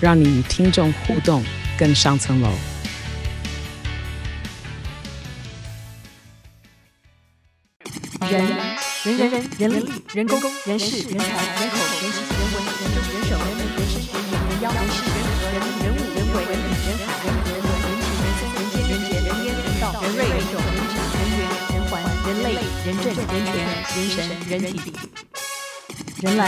让你与听众互动更上层楼。人。人人人人力人工人事人才人口人情人文人政人手人民人事人言人妖人事人和人人物人为人人海人和人文人情人生人间人杰人烟人道人瑞人种人质人缘人环人类人政人权人神人体人来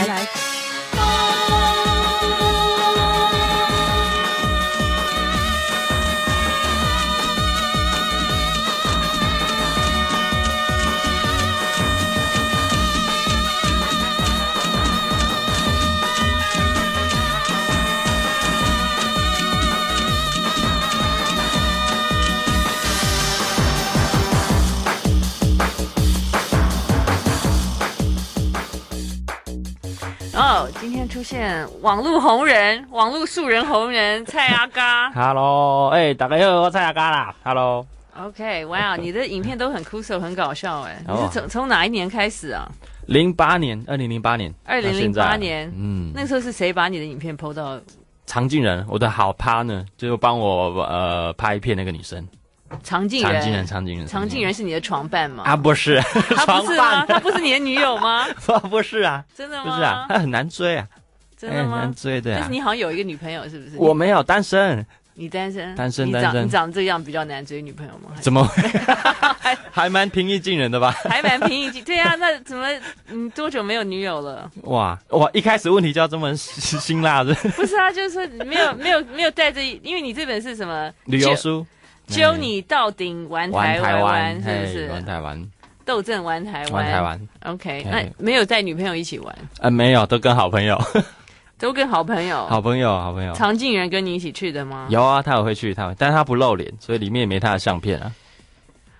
来。今天出现网络红人、网络素人红人蔡阿嘎。Hello，哎、欸，大家好，我蔡阿嘎啦。Hello。OK，哇，你的影片都很酷手，很搞笑哎。你是从从哪一年开始啊？零八年，二零零八年。二零零八年，嗯，那时候是谁把你的影片 PO 到？常静人，我的好 partner，就帮我呃拍片那个女生。常静人，常静人，常静人，常静人是你的床伴吗？啊，不是，他不是吗？他不是你的女友吗？不，不是啊，真的吗？不是啊，他很难追啊，真的吗？很难追的。但是你好像有一个女朋友，是不是？我没有，单身。你单身？单身，单身。你长这样比较难追女朋友吗？怎么会？还蛮平易近人的吧？还蛮平易近。对啊，那怎么你多久没有女友了？哇哇！一开始问题就要这么辛辣的？不是啊，就是没有没有没有带着，因为你这本是什么旅游书？揪你到顶玩台湾，是不是？玩台湾，斗阵玩台湾，玩台湾。OK，那没有带女朋友一起玩？呃，没有，都跟好朋友，都跟好朋友，好朋友，好朋友。常静人跟你一起去的吗？有啊，他也会去，他会，但他不露脸，所以里面也没他的相片啊。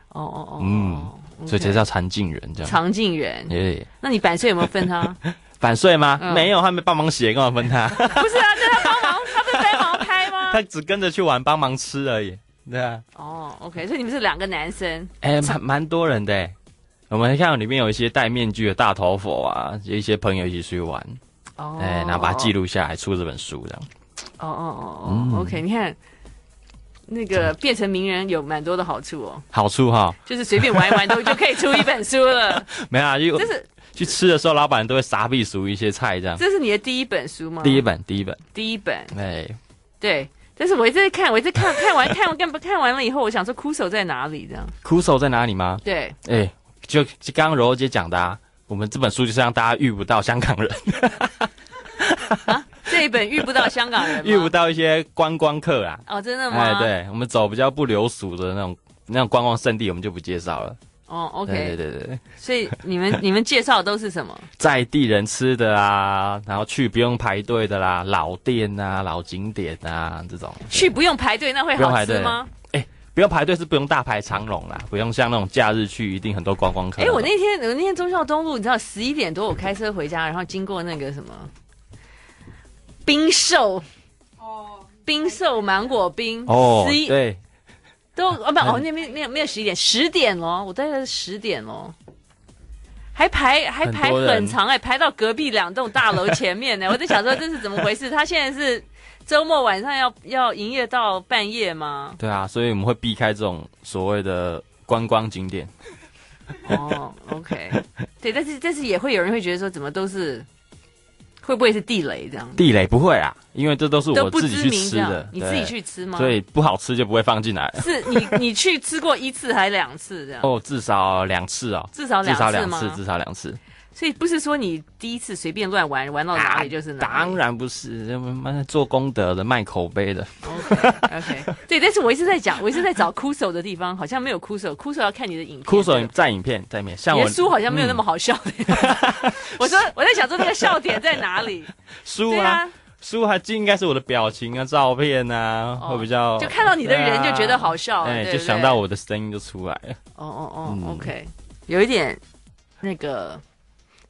哦哦哦，嗯，所以才叫常静人这样。常静人，耶。那你版税有没有分他？版税吗？没有，他没帮忙写，干嘛分他？不是啊，那他帮忙，他不是帮忙拍吗？他只跟着去玩，帮忙吃而已。对啊，哦、oh,，OK，所以你们是两个男生，哎、欸，蛮蛮多人的。我们看到里面有一些戴面具的大头佛啊，有一些朋友一起出去玩，哦，哎，然后把它记录下来，出这本书这样。哦哦哦哦，OK，你看那个变成名人有蛮多的好处哦。好处哈，就是随便玩一玩都就可以出一本书了。没啊，就这是去吃的时候，老板都会撒币熟一些菜这样。这是你的第一本书吗？第一本，第一本，第一本。哎，对。但是我一直在看，我一直看看完 看完看看完了以后，我想说哭手在哪里？这样哭手在哪里吗？对，哎、欸，就就刚刚柔柔姐讲的啊，我们这本书就是让大家遇不到香港人。啊，这一本遇不到香港人，遇不到一些观光客啊。哦，真的吗？哎，对，我们走比较不流俗的那种那种观光胜地，我们就不介绍了。哦，OK，对对对对，所以你们你们介绍的都是什么？在地人吃的啊，然后去不用排队的啦，老店啊，老景点啊，这种去不用排队，那会好吃吗？哎，不用排队是不用大排长龙啦，不用像那种假日去一定很多观光客。哎，我那天我那天忠孝东路，你知道十一点多我开车回家，然后经过那个什么冰寿哦，冰寿芒果冰哦，对。都啊不哦，那边没有没有十一点十点哦，我大概是十点哦，还排还排很长哎，排到隔壁两栋大楼前面呢。我在想说这是怎么回事？他现在是周末晚上要要营业到半夜吗？对啊，所以我们会避开这种所谓的观光景点。哦，OK，对，但是但是也会有人会觉得说，怎么都是。会不会是地雷这样？地雷不会啊，因为这都是我自己去吃的，你自己去吃吗？所以不好吃就不会放进来。是你你去吃过一次还两次这样？哦，至少两次哦，至少两次吗？至少两次，至少两次。所以不是说你第一次随便乱玩，玩到哪里就是哪里。当然不是，做功德的，卖口碑的。OK 对，但是我一直在讲，我一直在找哭手的地方，好像没有哭手。哭手要看你的影片。哭手在影片在里面，像我书好像没有那么好笑的。我说我在想说那个笑点在哪里？书啊，书还就应该是我的表情啊、照片啊，会比较就看到你的人就觉得好笑，哎，就想到我的声音就出来了。哦哦哦，OK，有一点那个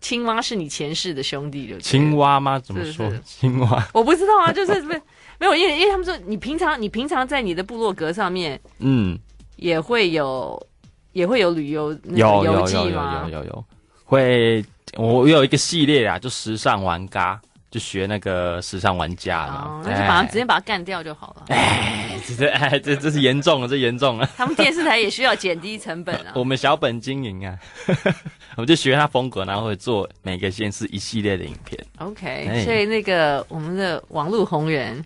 青蛙是你前世的兄弟，就青蛙吗？怎么说青蛙？我不知道啊，就是没没有，因为因为他们说你平常你平常在你的部落格上面，嗯，也会有也会有旅游有游记吗？有有有有会。我有一个系列啊，就时尚玩咖，就学那个时尚玩家了，哦，那就把它直接把它干掉就好了。哎，这哎这这是严重了，这严重了。他们电视台也需要减低成本啊。我们小本经营啊，我们就学他风格，然后会做每个县市一系列的影片。OK，所以那个我们的网络红人，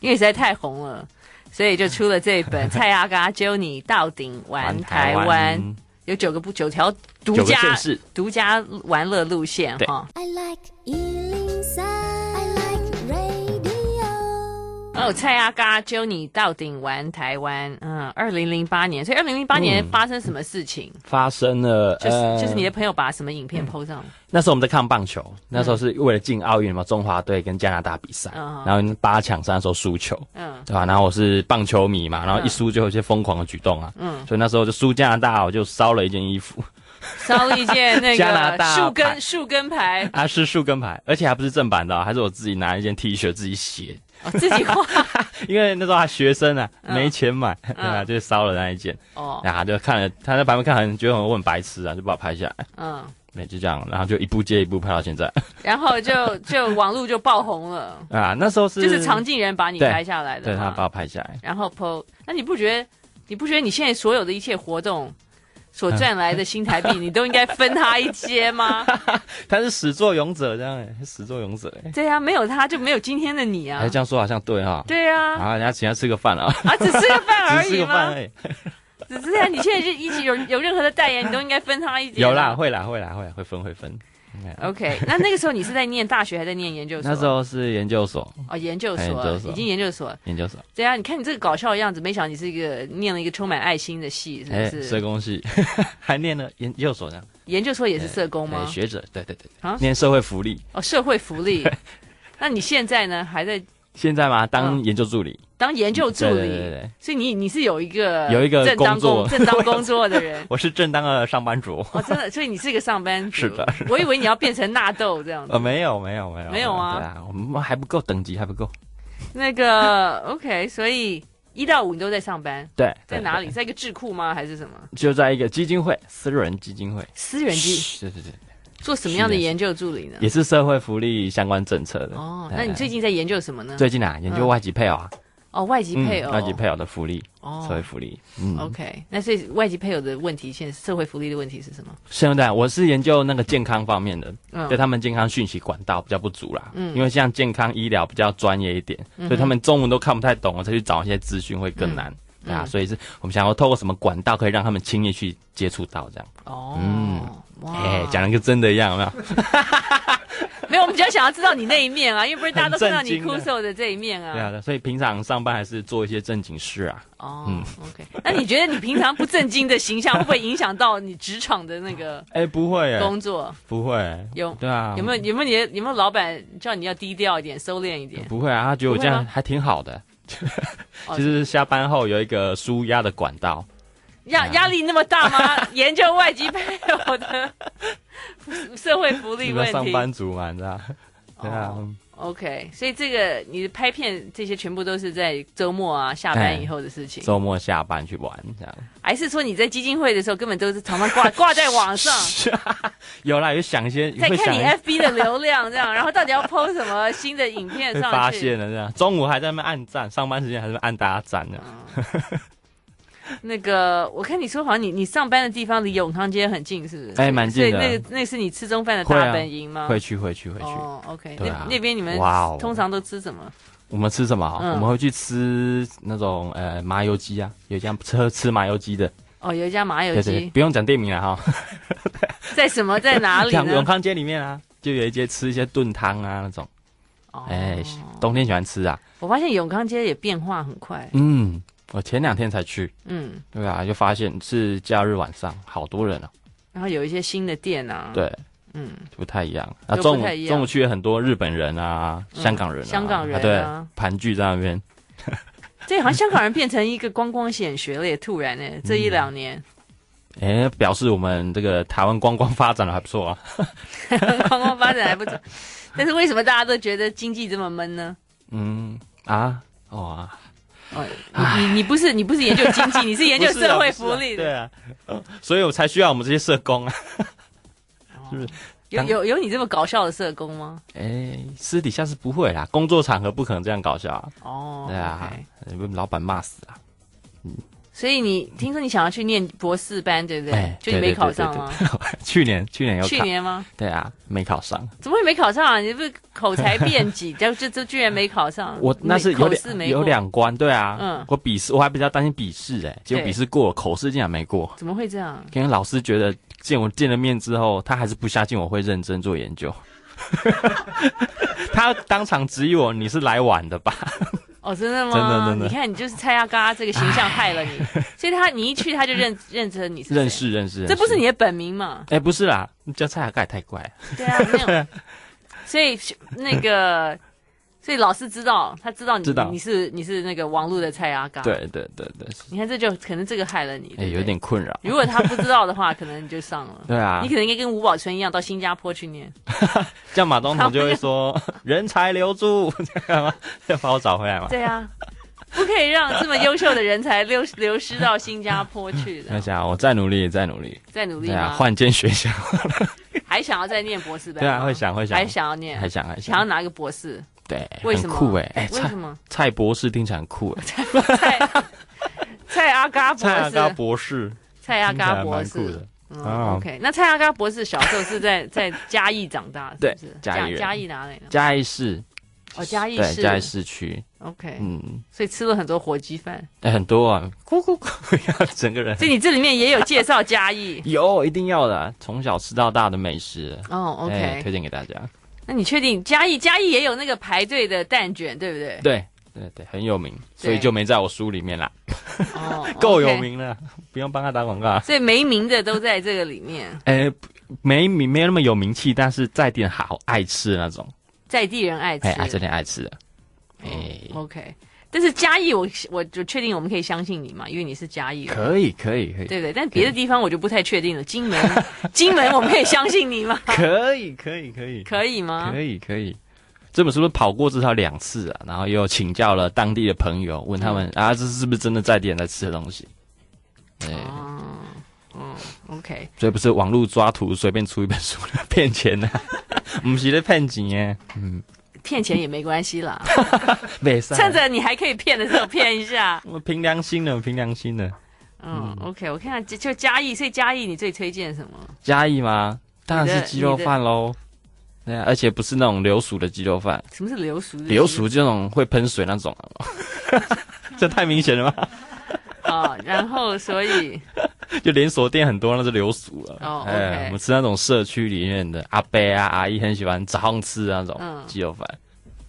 因为实在太红了，所以就出了这本《蔡阿嘎教你到顶玩台湾》。有九个不九条独家独家玩乐路线哈。哦，蔡阿嘎揪你到顶玩台湾，嗯，二零零八年，所以二零零八年发生什么事情？嗯、发生了，就是、呃、就是你的朋友把什么影片 PO 上、嗯？那时候我们在看棒球，那时候是为了进奥运嘛，中华队跟加拿大比赛，嗯、然后八强赛的时候输球，嗯，对吧？然后我是棒球迷嘛，然后一输就有一些疯狂的举动啊，嗯，所以那时候就输加拿大，我就烧了一件衣服。烧了一件那个加拿大树根树根牌。啊，是树根牌，而且还不是正版的，还是我自己拿一件 T 恤自己写，哦，自己画，因为那时候还学生啊，没钱买，对 啊，就烧了那一件，哦，然后就看了他在旁边看，很觉得我很白痴啊，就把我拍下来，嗯，对，就这样，然后就一步接一步拍到现在，然后就就网络就爆红了。啊，那时候是就是常进人把你拍下来的，对他把我拍下来，然后 po，那你不觉得你不觉得你现在所有的一切活动？所赚来的新台币，你都应该分他一些吗？他是始作俑者，这样哎，始作俑者哎。对啊，没有他就没有今天的你啊。哎，这样说好像对哈。对啊。啊，人家请他吃个饭啊。啊，只吃个饭而已吗？只吃个饭而已。只是这样，你现在就一起有有任何的代言，你都应该分他一些。有啦，会啦，会啦，会会分会分。OK，那那个时候你是在念大学还是在念研究所？那时候是研究所哦，研究所，已经研究所，研究所。对啊，你看你这个搞笑的样子，没想到你是一个念了一个充满爱心的系，是不是？社工系，还念了研究所呢。研究所也是社工吗？学者，对对对，啊，念社会福利。哦，社会福利。那你现在呢？还在？现在吗？当研究助理。当研究助理，对对对，所以你你是有一个有一个正当工 正当工作的人。我是正当的上班族。哦，真的，所以你是一个上班族。是的，我以为你要变成纳豆这样子。呃，没有，没有，没有，没有啊。对啊，我们还不够等级，还不够。那个 OK，所以一到五你都在上班。对，在哪里？在一个智库吗？还是什么？就在一个基金会，私人基金会。私人基？对对对。做什么样的研究助理呢？也是社会福利相关政策的。哦，那你最近在研究什么呢？最近啊，研究外籍配偶啊。哦，外籍配偶，外籍配偶的福利，哦，社会福利。嗯，OK。那所以外籍配偶的问题，现在社会福利的问题是什么？现在我是研究那个健康方面的，嗯对他们健康讯息管道比较不足啦。嗯，因为像健康医疗比较专业一点，所以他们中文都看不太懂，我才去找一些资讯会更难。啊，所以是我们想要透过什么管道可以让他们轻易去接触到这样。哦，嗯。哎，讲的跟真的一样，有没有？没有，我们比较想要知道你那一面啊，因为不是大家都看到你酷瘦的这一面啊。对啊，所以平常上班还是做一些正经事啊。哦，嗯，OK。那你觉得你平常不正经的形象会不会影响到你职场的那个？哎，不会，工作不会。有对啊？有没有有没有你有没有老板叫你要低调一点、收敛一点？不会啊，他觉得我这样还挺好的。其实下班后有一个舒压的管道。压压力那么大吗？研究外籍配偶的 社会福利问题。上班族嘛，你知道？对啊。OK，所以这个你的拍片这些全部都是在周末啊下班以后的事情。周末下班去玩这样。还是说你在基金会的时候根本都是常常挂挂在网上？有啦，有想一些。在看你 FB 的流量这样，然后到底要 PO 什么新的影片上去？发现了这样，中午还在那边按赞，上班时间还在按大家赞呢。那个，我看你说好像你你上班的地方离永康街很近，是不是？哎，蛮近的。所以那个那是你吃中饭的大本营吗？会去会去会去。哦，OK。那那边你们通常都吃什么？我们吃什么？我们会去吃那种呃麻油鸡啊，有一家吃吃麻油鸡的。哦，有一家麻油鸡，不用讲店名了哈。在什么在哪里？永康街里面啊，就有一些吃一些炖汤啊那种。哦。哎，冬天喜欢吃啊。我发现永康街也变化很快。嗯。我前两天才去，嗯，对啊，就发现是假日晚上好多人啊，然后有一些新的店啊，对，嗯，不太一样。啊，中午中午去了很多日本人啊，香港人，香港人对，盘踞在那边。这好像香港人变成一个观光显学了，也突然呢，这一两年。哎，表示我们这个台湾观光发展的还不错啊。观光发展还不错，但是为什么大家都觉得经济这么闷呢？嗯啊，哇。哦，你你你不是你不是研究经济，你是研究 社会福利的，啊啊，对啊，所以我才需要我们这些社工啊，是不是？有有有你这么搞笑的社工吗？哎，私底下是不会啦，工作场合不可能这样搞笑啊。哦，对啊，被老板骂死啊。嗯。所以你听说你想要去念博士班，对不对？欸、就你没考上吗？对对对对 去年去年有年吗？对啊，没考上。怎么会没考上啊？你不是口才辩捷，就就就居然没考上？我那是有两有两关，对啊。嗯。我笔试我还比较担心笔试哎，结果笔试过了，口试竟然没过。怎么会这样？因为老师觉得见我见了面之后，他还是不相信我会认真做研究。他当场质疑我：“你是来晚的吧？”哦，真的吗？真的真的，你看，你就是蔡阿嘎这个形象害了你，所以他你一去他就认认成你是认识认识，这不是你的本名吗？哎，不是啦，你叫蔡阿嘎也太怪了。对啊，没有。所以那个。所以老师知道，他知道你，知道你是你是那个网络的蔡阿嘎。对对对对。你看，这就可能这个害了你。哎，有点困扰。如果他不知道的话，可能你就上了。对啊。你可能应该跟吴宝春一样，到新加坡去念。这样马东彤就会说：“人才留住，这样吗？要把我找回来吗？”对啊，不可以让这么优秀的人才流流失到新加坡去的。那想我再努力，再努力，再努力啊，换间学校。还想要再念博士的？对啊，会想会想，还想要念，还想还想要拿一个博士。对，为什么？酷哎，哎，为什么？蔡博士听起来很酷哎，蔡蔡阿嘎博士，蔡阿嘎博士，蔡阿嘎博士，嗯，OK。那蔡阿嘎博士小时候是在 在嘉义长大，是不是？嘉义嘉义哪里呢？嘉义市，哦，嘉义市，嘉义市区，OK，嗯，所以吃了很多火鸡饭，哎，很多啊，咕咕咕，整个人。所以你这里面也有介绍嘉义，有，一定要的，从小吃到大的美食，哦，OK，推荐给大家。那你确定嘉义嘉义也有那个排队的蛋卷，对不对？对对对，很有名，所以就没在我书里面啦。哦，够有名了，不用帮他打广告。所以没名的都在这个里面。哎，没名没有那么有名气，但是在地人好爱吃的那种，在地人爱吃，哎，在地人爱吃的。哎，OK。但是嘉义，我我就确定我们可以相信你嘛，因为你是嘉义人。可以可以可以，对对。但别的地方我就不太确定了。金门，金门我们可以相信你吗？可以可以可以，可以吗？可以可以。这本书是不是跑过至少两次啊？然后又请教了当地的朋友，问他们啊，这是不是真的在地人在吃的东西？哦，嗯，OK。所以不是网络抓图随便出一本书骗钱啊，不是在骗钱耶，嗯。骗钱也没关系啦，趁着你还可以骗的时候骗一下。我凭良心的，凭良心的。嗯，OK，我看看就嘉义，所以嘉义你最推荐什么？嘉义吗？当然是鸡肉饭喽。对啊，而且不是那种流俗的鸡肉饭。什么是流俗？流俗就那种会喷水那种。这太明显了吧？啊，然后所以 就连锁店很多，那是流俗了。哦，哎，我们吃那种社区里面的阿伯啊阿姨很喜欢早上吃那种鸡肉饭。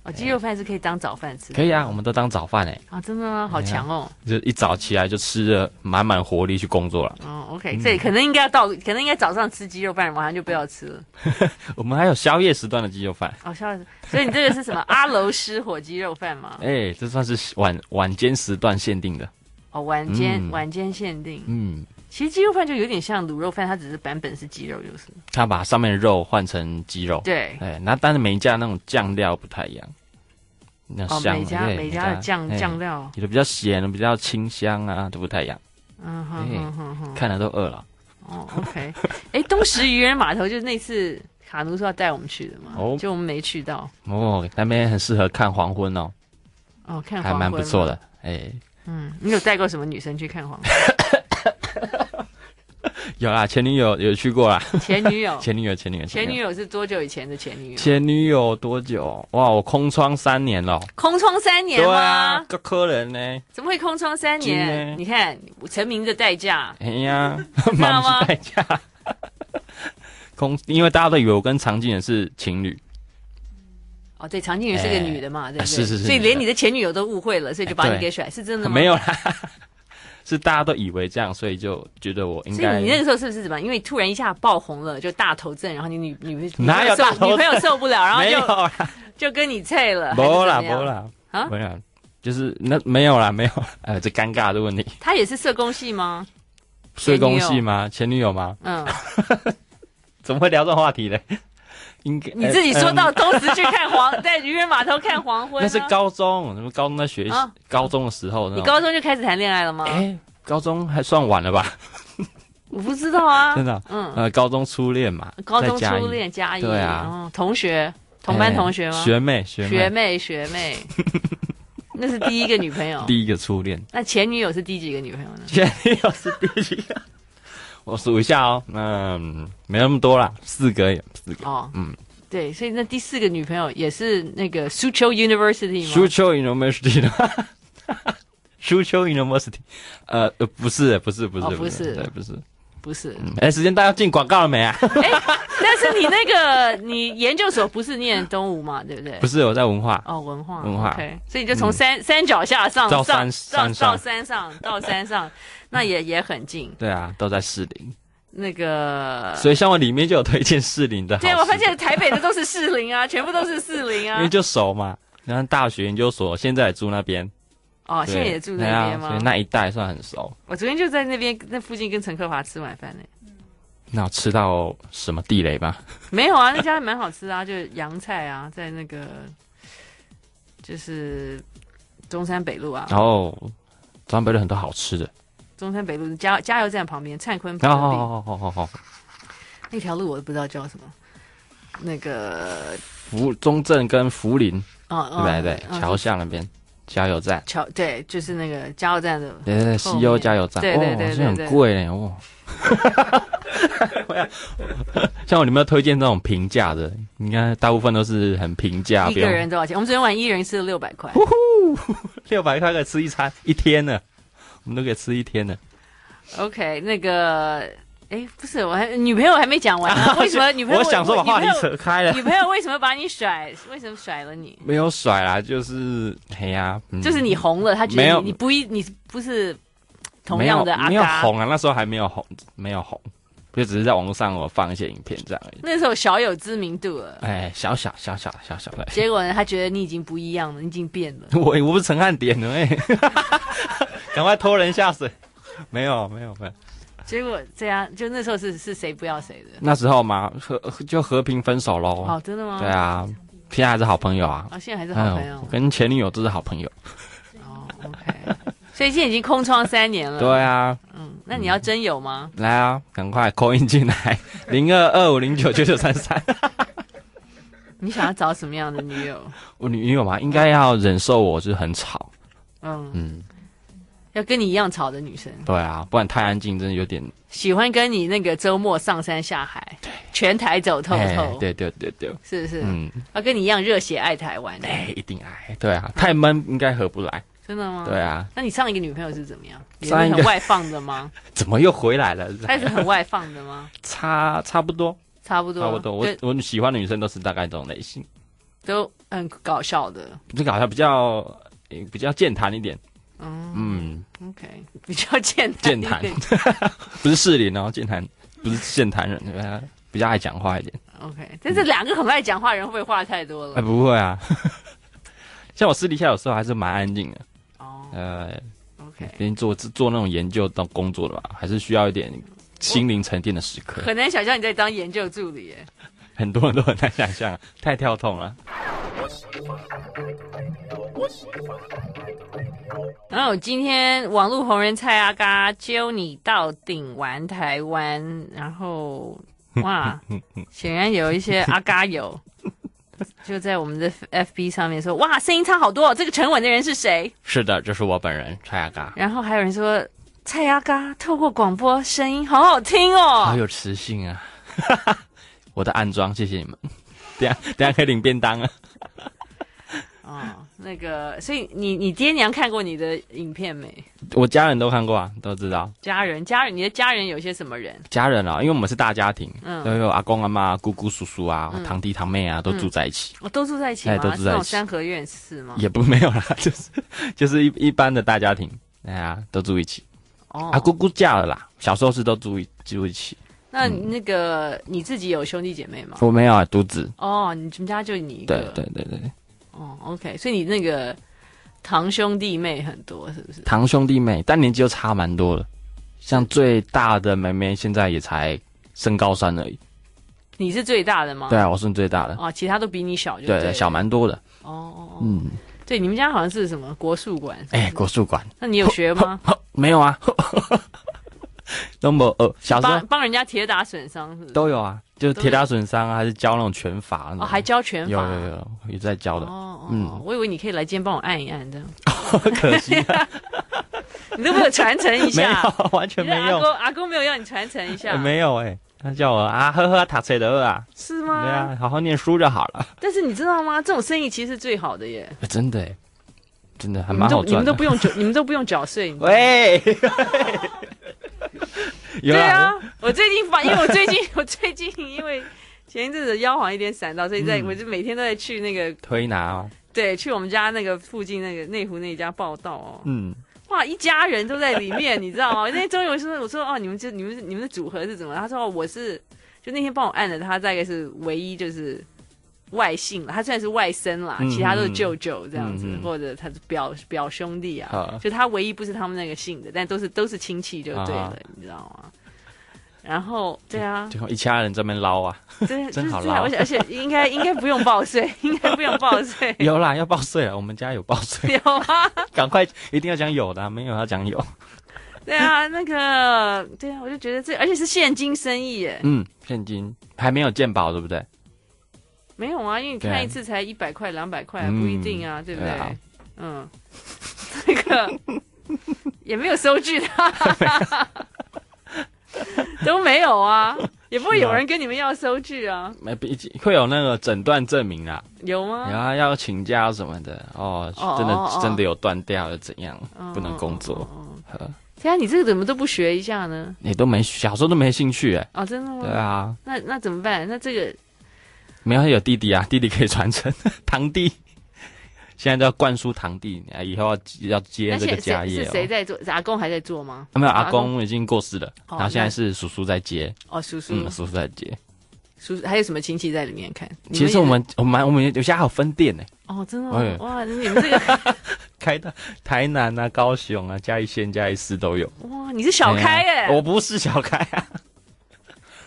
哦，鸡肉饭是可以当早饭吃。可以啊，我们都当早饭哎。啊，真的吗？好强哦！就一早起来就吃着满满活力去工作了。哦，OK，所以可能应该要到，可能应该早上吃鸡肉饭，晚上就不要吃了。我们还有宵夜时段的鸡肉饭。哦，宵夜，所以你这个是什么阿楼师火鸡肉饭吗？哎，这算是晚晚间时段限定的。哦，晚间、嗯、晚间限定。嗯，其实鸡肉饭就有点像卤肉饭，它只是版本是鸡肉，就是。它把上面的肉换成鸡肉。对。哎，那但是每一家那种酱料不太一样。那香哦，每家每家的酱酱料，有的比较咸，比较清香啊，都不太一样。嗯哼哼哼哼，看了都饿了。哦，OK。哎，东石渔人码头就是那次卡奴说要带我们去的嘛，哦，就我们没去到。哦，那边很适合看黄昏哦。哦，看黄昏还蛮不错的，哎。嗯，你有带过什么女生去看黄？有啦，前女友有去过啦。前女友，前女友，前女友，前女友是多久以前的前女友？前女友多久？哇，我空窗三年了。空窗三年啊，个客人呢？怎么会空窗三年？你看成名的代价。哎呀，知道吗？代价。空，因为大家都以为我跟常静人是情侣。哦，对，常静瑜是个女的嘛，对不对？是是是，所以连你的前女友都误会了，所以就把你给甩，是真的吗？没有啦，是大家都以为这样，所以就觉得我应该。所以你那个时候是不是什么？因为突然一下爆红了，就大头症，然后你女 女哪有大头女朋友受不了，然后就就跟你脆了。没啦没啦啊，没有，就是那没有啦没有。哎，这尴尬的问题。他也是社工系吗？社工系吗？前女友吗？嗯。怎么会聊这种话题呢？应该你自己说到东石去看黄，在渔人码头看黄昏。那是高中，什么高中在学习，高中的时候。你高中就开始谈恋爱了吗？哎，高中还算晚了吧？我不知道啊，真的。嗯，呃，高中初恋嘛，高中初恋加一，对啊，同学，同班同学吗？学妹，学学妹，学妹。那是第一个女朋友，第一个初恋。那前女友是第几个女朋友呢？前女友是第几个？我数一下哦，嗯，没那么多啦，四个，四个。哦，嗯。对，所以那第四个女朋友也是那个 Soochow University 吗？Soochow University 的，Soochow University，呃，不是，不是，不是，不是，对，不是，不是。哎，时间大家进广告了没啊？哎，但是你那个 你研究所不是念东吴嘛？对不对？不是，我在文化。哦，文化，文化。OK，所以你就从山山脚下上到山上到山上到山上，那也也很近。对啊，都在士林。那个，所以像我里面就有推荐士林的。对，我发现台北的都是士林啊，全部都是士林啊。因为就熟嘛，然后大学研究所现在也住那边。哦，现在也住那边吗？所以那一带算很熟。我昨天就在那边那附近跟陈克华吃晚饭呢。那有吃到什么地雷吧？没有啊，那家蛮好吃啊，就是洋菜啊，在那个就是中山北路啊。哦，中山北路很多好吃的。中山北路加加油站旁边，灿坤。好好好好好。那条路我都不知道叫什么。那个福中正跟福林，哦对对对，桥下那边加油站。桥对，就是那个加油站的。对对对，西优加油站。对对对，很贵嘞哦。像我，有没有推荐这种平价的？应该大部分都是很平价。一个人多少钱？我们昨天晚一人吃了六百块。六百块可以吃一餐一天呢。我们都可以吃一天呢。OK，那个，哎，不是，我还女朋友还没讲完呢。为什么女朋友？我想说把话题扯开了。女朋友为什么把你甩？为什么甩了你？没有甩啦，就是哎呀，就是你红了，他觉得你不一，你不是同样的阿嘎。没有红啊，那时候还没有红，没有红，就只是在网络上我放一些影片这样而已。那时候小有知名度了，哎，小小小小小小的。结果呢，他觉得你已经不一样了，你已经变了。我我不是陈汉典了哎。赶快拖人下水，没有没有没有，结果这样就那时候是是谁不要谁的？那时候嘛和就和平分手喽。哦，真的吗？对啊，现在还是好朋友啊。啊，现在还是好朋友。我跟前女友都是好朋友。哦，OK，所以现在已经空窗三年了。对啊，嗯，那你要真有吗？来啊，赶快 call in 进来，零二二五零九九九三三。你想要找什么样的女友？我女女友嘛，应该要忍受我就是很吵。嗯嗯。要跟你一样吵的女生，对啊，不然太安静，真的有点。喜欢跟你那个周末上山下海，全台走透透，对对对对，是不是？嗯，要跟你一样热血爱台湾，哎，一定爱，对啊，太闷应该合不来，真的吗？对啊，那你上一个女朋友是怎么样？上一个很外放的吗？怎么又回来了？她是很外放的吗？差差不多，差不多，差不多。我我喜欢的女生都是大概这种类型，都很搞笑的，不是搞笑，比较比较健谈一点。嗯，OK，比较健健谈，不是士林哦，健谈不是健谈人，比较爱讲话一点。OK，但是两个很爱讲话人会不会话太多了？哎，不会啊，像我私底下有时候还是蛮安静的。哦，呃，OK，连做做那种研究当工作的吧，还是需要一点心灵沉淀的时刻。很难想象你在当研究助理耶，很多人都很难想象，太跳痛了。然后今天网络红人蔡阿嘎揪你到顶玩台湾，然后哇，显然有一些阿嘎友 就在我们的 FB 上面说，哇，声音差好多，这个沉稳的人是谁？是的，就是我本人蔡阿嘎。然后还有人说，蔡阿嘎透过广播声音好好听哦，好有磁性啊！我的暗装，谢谢你们。等下等下可以领便当啊。哦，那个，所以你你爹娘看过你的影片没？我家人都看过啊，都知道。家人，家人，你的家人有些什么人？家人啊，因为我们是大家庭，嗯，都有阿公阿妈、姑姑叔叔啊、堂弟堂妹啊，都住在一起。哦，都住在一起吗？都住在一起。三合院是吗？也不没有啦，就是就是一一般的大家庭，哎呀，都住一起。哦，啊，姑姑嫁了啦，小时候是都住一住一起。那那个、嗯、你自己有兄弟姐妹吗？我没有啊，独子。哦，你们家就你一个。对对对对。哦，OK，所以你那个堂兄弟妹很多，是不是？堂兄弟妹，但年纪又差蛮多的。像最大的妹妹现在也才升高三而已。你是最大的吗？对啊，我是最大的。哦，其他都比你小就对，对，小蛮多的。哦哦，嗯，对，你们家好像是什么国术馆？哎，国术馆。那你有学吗？没有啊。都没呃，小时候帮帮人家铁打损伤是是？都有啊，就是铁打损伤啊，还是教那种拳法哦，还教拳法？有有有，也在教的。哦，嗯，我以为你可以来今天帮我按一按这样。可惜，你都没有传承一下？没有，完全没有。阿公阿公没有要你传承一下？没有哎，他叫我啊，呵呵，塔车的啊。是吗？对啊，好好念书就好了。但是你知道吗？这种生意其实是最好的耶。真的，真的还蛮好赚。你们都不用缴，你们都不用缴税。喂。对啊，我最近发，因为我最近 我最近因为前一阵子腰好像有点闪到，所以在、嗯、我就每天都在去那个推拿哦。对，去我们家那个附近那个内湖那一家报道哦。嗯，哇，一家人都在里面，你知道吗？那终于我说我说哦，你们这你们你们的组合是怎么？他说哦，我是就那天帮我按的，他大概是唯一就是。外姓了，他虽然是外甥啦，嗯、其他都是舅舅这样子，嗯、或者他是表表兄弟啊，啊就他唯一不是他们那个姓的，但都是都是亲戚就对了，啊、你知道吗？然后对啊，最后一家人这边捞啊，真 真好捞，而且而且应该应该不用报税，应该不用报税。有啦，要报税啊，我们家有报税。有啊，赶快一定要讲有的、啊，没有要讲有。对啊，那个对啊，我就觉得这而且是现金生意耶。嗯，现金还没有鉴宝，对不对？没有啊，因为你看一次才一百块、两百块，不一定啊，对不对？嗯，这个也没有收据的，都没有啊，也不会有人跟你们要收据啊。没，会有那个诊断证明啊？有吗？然后要请假什么的哦，真的真的有断掉又，怎样不能工作？天啊，你这个怎么都不学一下呢？你都没小时候都没兴趣哎。哦，真的吗？对啊。那那怎么办？那这个。没有，他有弟弟啊，弟弟可以传承，堂弟现在都要灌输堂弟，以后要要接这个家业。是谁在做？阿公还在做吗？没有，阿公已经过世了，然后现在是叔叔在接。哦，叔叔，嗯叔叔在接。叔叔还有什么亲戚在里面看？其实我们我们我们有些还有分店呢。哦，真的哇，你们这个 开的台南啊、高雄啊、嘉义县、嘉义市都有。哇，你是小开哎？我不是小开啊。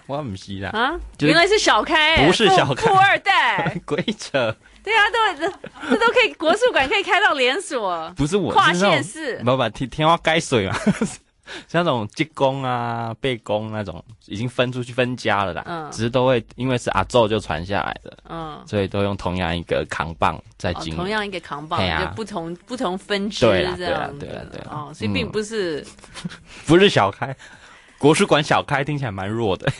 我唔是啦。啊，原来是小开，不是小开，富二代，鬼扯。对啊，都这这都可以，国术馆可以开到连锁，不是我跨县市，不不，天天花改水嘛，像那种技工啊、背工那种，已经分出去分家了啦。嗯，只是都会因为是阿昼就传下来的，嗯，所以都用同样一个扛棒在经营，同样一个扛棒，就不同不同分支这样，对啊，对啊，对啊，哦，所以并不是 不是小开。国术馆小开听起来蛮弱的，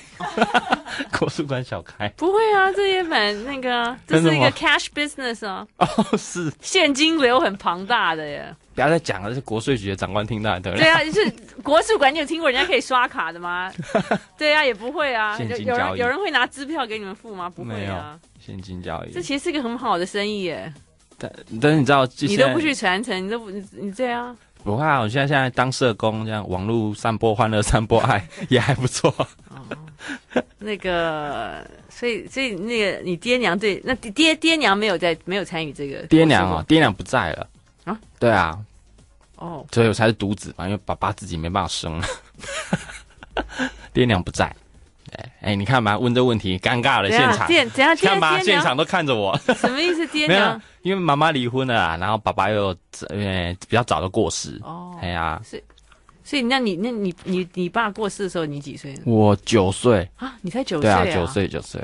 国术馆小开不会啊，这也蛮那个，这是一个 cash business 啊，哦是现金流很庞大的耶。不要再讲了，这是国税局的长官听到的。对啊，就是国术馆，你有听过人家可以刷卡的吗？对啊，也不会啊，现金交易有人有人会拿支票给你们付吗？不会啊，现金交易，这其实是一个很好的生意耶。但但是你知道，你都不去传承，你都不你你这样。不会啊，我现在现在当社工，这样网络散播欢乐、散播爱 也还不错。哦，那个，所以所以那个你爹娘对那爹爹娘没有在没有参与这个爹娘哦，爹娘不在了啊？对啊，哦，所以我才是独子嘛，因为爸爸自己没办法生，爹娘不在。哎哎，你看嘛，问这问题尴尬了，现场，看吧，现场都看着我，什么意思？爹娘？因为妈妈离婚了，然后爸爸又呃比较早的过世。哦，哎呀，所以所以那你那你你你爸过世的时候你几岁？我九岁啊，你才九岁啊？对啊，九岁九岁。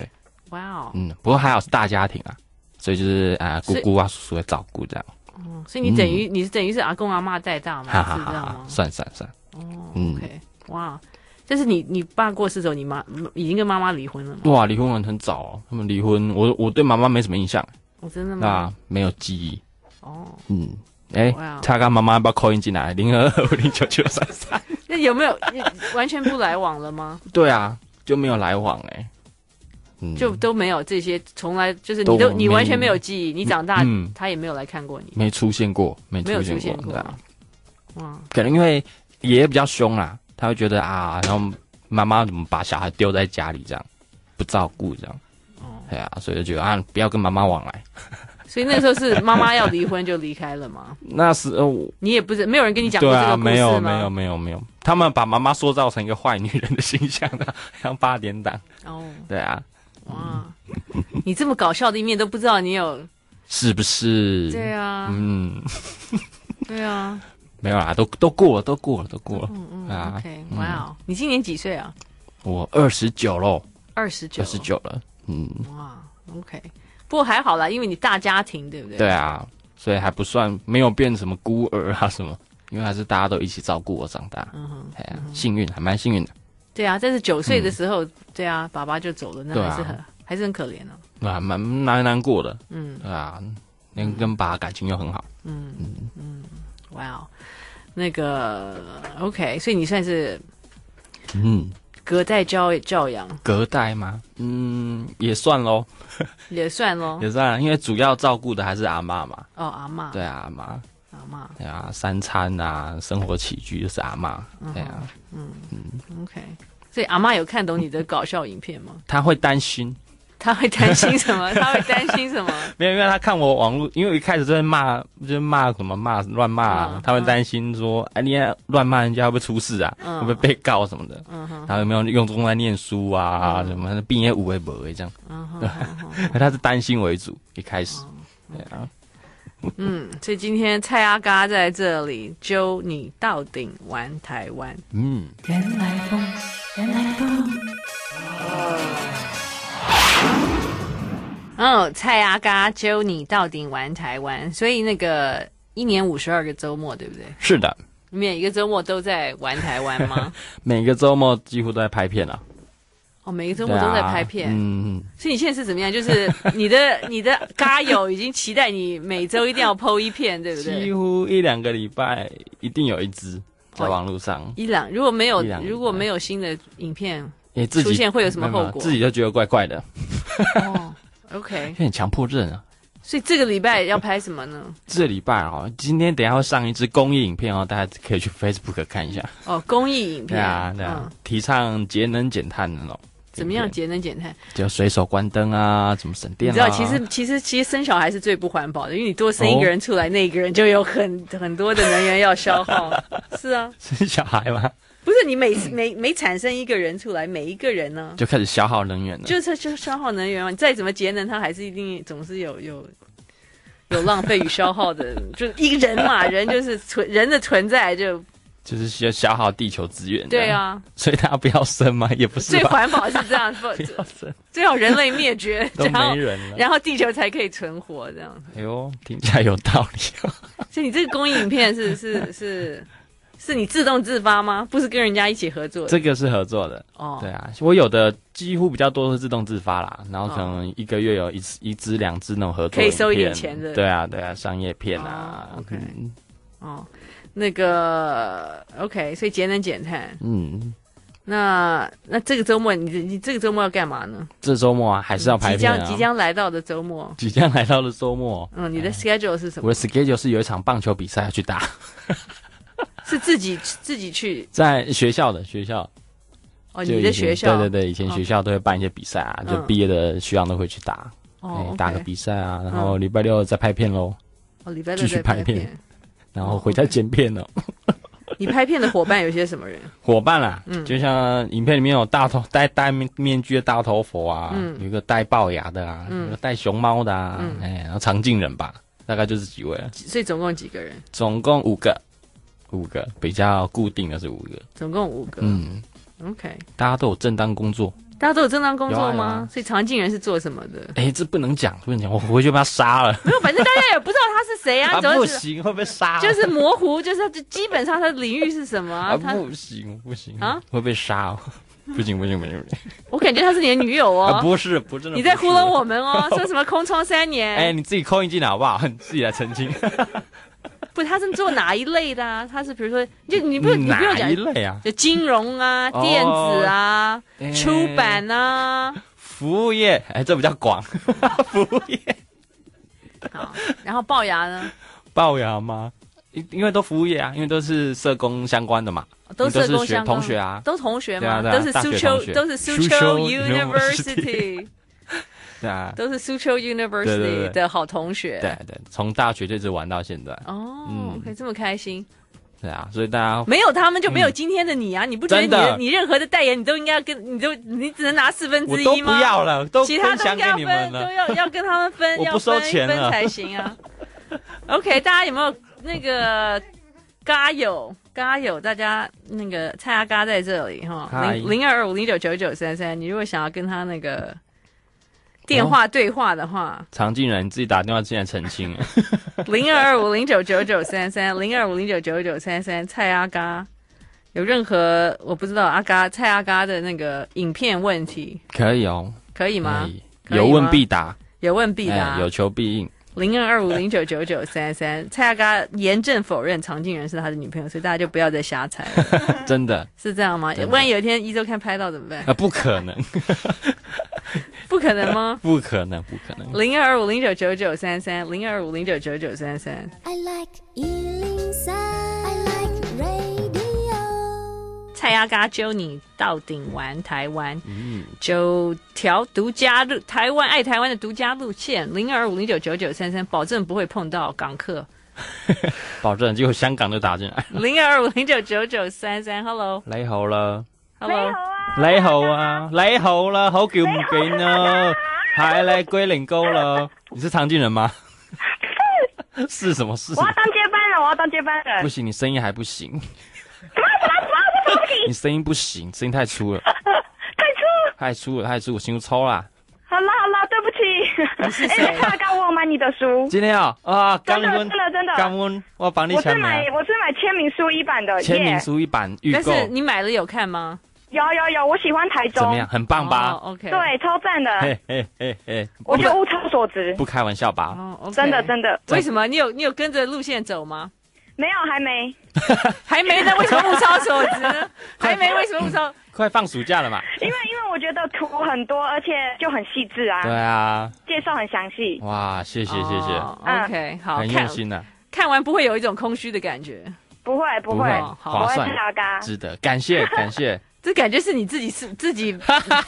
哇哦，嗯，不过还好是大家庭啊，所以就是啊姑姑啊叔叔会照顾这样。哦，所以你等于你是等于是阿公阿妈在大嘛？哈哈哈，算算算。哦，OK，哇。但是你你爸过世的时候，你妈已经跟妈妈离婚了吗？哇，离婚完很早哦。他们离婚，我我对妈妈没什么印象。我真的吗？啊，没有记忆。哦，嗯，哎，他跟妈妈要不要 call 进来？零二二五零九九三三。那有没有完全不来往了吗？对啊，就没有来往哎。嗯，就都没有这些，从来就是你都你完全没有记忆。你长大，他也没有来看过你，没出现过，没没有出现过。对啊哇，可能因为。爷爷比较凶啊，他会觉得啊，然后妈妈怎么把小孩丢在家里这样，不照顾这样，哦，对啊，所以就觉得啊，不要跟妈妈往来。所以那时候是妈妈要离婚就离开了吗？那时候你也不是没有人跟你讲过这个故事吗？啊、没有没有没有没有，他们把妈妈塑造成一个坏女人的形象的，像八点档。哦，对啊，哇，你这么搞笑的一面都不知道你有，是不是？对啊，嗯，对啊，没有啦，都都过了，都过了，都过了。嗯嗯啊，OK，哇、wow，你今年几岁啊？我二十九喽，二十九，二十九了。嗯，哇，OK。不过还好啦，因为你大家庭，对不对？对啊，所以还不算没有变什么孤儿啊什么，因为还是大家都一起照顾我长大。嗯哼，哎呀、啊，幸运还蛮幸运的。对啊，但是九岁的时候、嗯，对啊，爸爸就走了，那还是很、啊、还是很可怜哦。对啊，蛮蛮难过的。嗯，对啊，连跟爸感情又很好。嗯嗯嗯，哇哦，那个 OK，所以你算是嗯。隔代教教养，隔代吗？嗯，也算喽，也算喽，也算，因为主要照顾的还是阿妈嘛。哦，阿妈，对啊，阿妈，阿妈，对啊，三餐啊，生活起居就是阿妈，对啊，嗯。嗯，OK，所以阿妈有看懂你的搞笑影片吗？她会担心。他会担心什么？他会担心什么？没有，因为他看我网络，因为我一开始就在骂，就是骂什么骂乱骂、嗯，他会担心说，哎、嗯，你乱骂人家会不会出事啊？嗯、会不会被告什么的？嗯哼，他有没有用功在念书啊？嗯、什么毕业舞会不会这样？嗯，他是担心为主，一开始，嗯、对啊。嗯，所以今天蔡阿嘎在这里揪你到顶玩台湾。嗯，原来风，原来风。哦，蔡阿嘎揪你到顶玩台湾，所以那个一年五十二个周末，对不对？是的，每一个周末都在玩台湾吗？每个周末几乎都在拍片啊。哦，每个周末都在拍片。嗯，所以你现在是怎么样？就是你的 你的嘎友已经期待你每周一定要 PO 一片，对不对？几乎一两个礼拜一定有一支在网络上。一两如果没有如果没有新的影片你自己出现，会有什么后果？自己就觉得怪怪的。哦。OK，有点强迫症啊。所以这个礼拜要拍什么呢？这个礼拜哦，今天等一下会上一支公益影片哦，大家可以去 Facebook 看一下。哦，公益影片。对啊，对啊，嗯、提倡节能减碳的哦。怎么样节能减碳？就随手关灯啊，怎么省电、啊？你知道，其实其实其实生小孩是最不环保的，因为你多生一个人出来，哦、那一个人就有很很多的能源要消耗。是啊，生小孩吗？不是你每次每每产生一个人出来，每一个人呢就开始消耗能源了，就是就消耗能源嘛。你再怎么节能，它还是一定总是有有有浪费与消耗的。就一个人嘛，人就是存人的存在就就是需要消耗地球资源。对啊，所以大家不要生嘛，也不是最环保是这样，不要生，最好人类灭绝都没人了，然后地球才可以存活这样。哎呦，听起来有道理哦。所以你这个公益影片是是是。是是你自动自发吗？不是跟人家一起合作的？这个是合作的哦。对啊，我有的几乎比较多是自动自发啦，然后可能一个月有一次、一支两支那种合作，可以收一点钱的。对啊，对啊，商业片啊。哦、OK，哦，那个 OK，所以节能减碳。嗯，那那这个周末你你这个周末要干嘛呢？这周末啊，还是要拍片、啊。即将即将来到的周末，即将来到的周末。嗯，你的 schedule 是什么？我的 schedule 是有一场棒球比赛要去打。是自己自己去在学校的学校哦，你的学校对对对，以前学校都会办一些比赛啊，哦、就毕业的学长都会去打哦、欸，打个比赛啊，然后礼拜六再拍片喽。哦，礼拜六继续拍片，然后回家剪片了。哦、你拍片的伙伴有些什么人？伙伴啊，嗯，就像影片里面有大头戴戴面面具的大头佛啊，嗯，有一个戴龅牙的啊，嗯，有个戴熊猫的啊，哎、然后常进人吧，大概就是几位了。所以总共几个人？总共五个。五个比较固定的是五个，总共五个。嗯，OK，大家都有正当工作，大家都有正当工作吗？啊啊、所以常进人是做什么的？哎、欸，这不能讲，不能讲，我回去把他杀了。没有，反正大家也不知道他是谁啊，啊。不行，会被杀。就是模糊，就是就基本上他的领域是什么啊？啊不行，不行啊，会被杀。哦 不行，不行，不行，不行。我感觉他是你的女友哦。啊、不是，不是。你在糊弄我们哦，说什么空窗三年？哎、欸，你自己扣一进来好不好？你自己来澄清。不，他是做哪一类的啊？他是比如说，就你不，你不用讲一类啊？就金融啊、哦、电子啊、欸、出版啊、服务业，哎，这比较广。服务业。好，然后龅牙呢？龅牙吗？因因为都服务业啊，因为都是社工相关的嘛，都是社工学同学啊，都同学嘛，都是苏州，都是苏州 University，对啊，都是苏州 University 的好同学，对对，从大学就一直玩到现在。哦，嗯，可以这么开心。对啊，所以大家没有他们就没有今天的你啊！你不觉得你的你任何的代言你都应该要跟你都你只能拿四分之一吗？不要了，都其他都要分，都要要跟他们分，我不收钱分才行啊。OK，大家有没有那个嘎友嘎友？大家那个蔡阿嘎在这里哈，零零二二五零九九九三三。你如果想要跟他那个。电话对话的话，常静然，你自己打电话进来澄清。零二二五零九九九三三，零二五零九九九三三，蔡阿嘎，有任何我不知道阿嘎蔡阿嘎的那个影片问题，可以哦，可以吗？有问必答，有问必答，有求必应。零二二五零九九九三三，蔡阿嘎严正否认常静人是他的女朋友，所以大家就不要再瞎猜了。真的是这样吗？万一有一天一周刊拍到怎么办？啊，不可能。不可能吗？不可能，不可能。零二二五零九九九三三，零二五零九九九三三。I like 103, I like radio。蔡阿嘎揪你到顶玩台湾，嗯，九条独家路，台湾爱台湾的独家路线，零二五零九九九三三，保证不会碰到港客，保证就香港就打进来。零二五零九九九三三，Hello，你好了，Hello。你好啊，你好啦，好久唔见啦，系你龟苓膏了。你是常进人吗？是，是什么事？我要当接班人，我要当接班人。不行，你声音还不行。你声音不行，声音太粗了。太粗？太粗了，太粗，我心都抽啦。好啦好啦，对不起。你是谁？大哥，我有买你的书。今天啊啊，真的真的真的。刚温，我帮你签名。我是买我是买签名书一版的。签名书一版预购。但是你买了有看吗？有有有，我喜欢台中，怎么样？很棒吧？OK，对，超赞的。嘿嘿嘿嘿，我觉得物超所值，不开玩笑吧？真的真的。为什么？你有你有跟着路线走吗？没有，还没，还没呢。为什么物超所值呢？还没？为什么物超？快放暑假了嘛？因为因为我觉得图很多，而且就很细致啊。对啊，介绍很详细。哇，谢谢谢谢。OK，好，很用心的。看完不会有一种空虚的感觉？不会不会，划算，值得，感谢感谢。这感觉是你自己是自己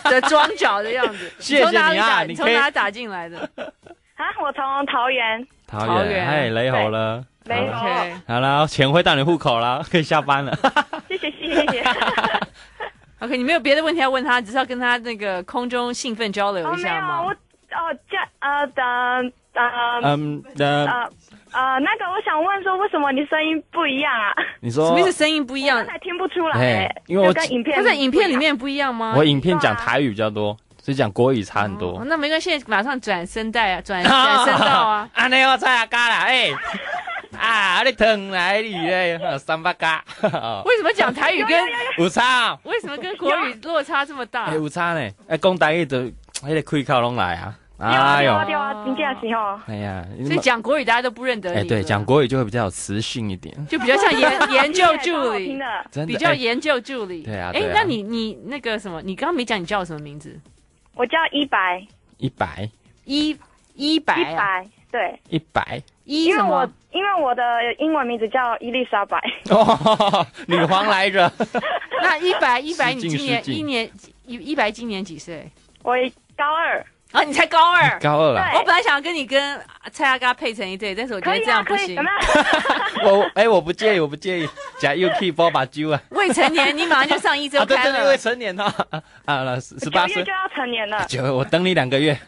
的装脚的样子。谢谢你啊！你从哪打进来的？啊，我从桃园。桃园，哎，雷好了，雷好。好了，钱会到你户口了，可以下班了。谢 谢谢谢。OK，你没有别的问题要问他，只是要跟他那个空中兴奋交流一下吗？我哦，这呃的呃嗯的。呃，那个我想问说，为什么你声音不一样啊？你说什么意思？声音不一样？刚才听不出来，因为我跟影片，他在影片里面不一样吗？我影片讲台语比较多，所以讲国语差很多。那没关系，马上转声带啊，转转声道啊。啊，你我蔡阿嘎啦，哎，啊，你疼来你嘞，三八嘎。为什么讲台语跟有差？为什么跟国语落差这么大？有差呢，哎，讲台语的，还得开口拢来啊。哎呦，对啊，真的是哦。哎呀，所以讲国语大家都不认得你。哎，对，讲国语就会比较有磁性一点，就比较像研研究助理，真的比较研究助理。对啊，哎，那你你那个什么，你刚刚没讲你叫什么名字？我叫一白。一白。一一白。一白，对。一白。因为我因为我的英文名字叫伊丽莎白。哦，女皇来着。那一白一白，你今年一年一一白今年几岁？我高二。啊，你才高二，高二了。我本来想要跟你跟蔡阿嘎配成一对，但是我觉得这样不行。我哎，我不介意，我不介意。假又可以包把揪啊。未成年，你马上就上一周开了。对对，未成年哈。啊了，十八岁就要成年了。九，我等你两个月。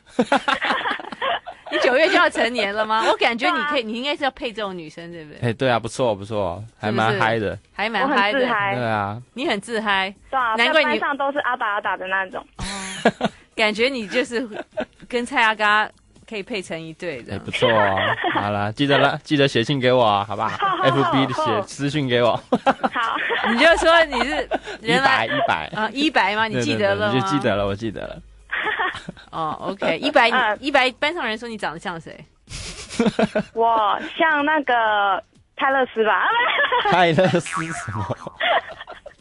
你九月就要成年了吗？我感觉你可以，你应该是要配这种女生，对不对？哎，对啊，不错不错，还蛮嗨的，还蛮嗨的。对啊，你很自嗨。对啊，难怪你班上都是阿打阿打的那种。感觉你就是跟蔡阿嘎可以配成一对的，哎，不错哦。好了，记得了，记得写信给我，好不好？FB 的写私信给我。好，你就说你是一百一百啊，一百吗？你记得了吗？你就记得了，我记得了。哦，OK，一百，一百，班上人说你长得像谁？我像那个泰勒斯吧？泰勒斯什么？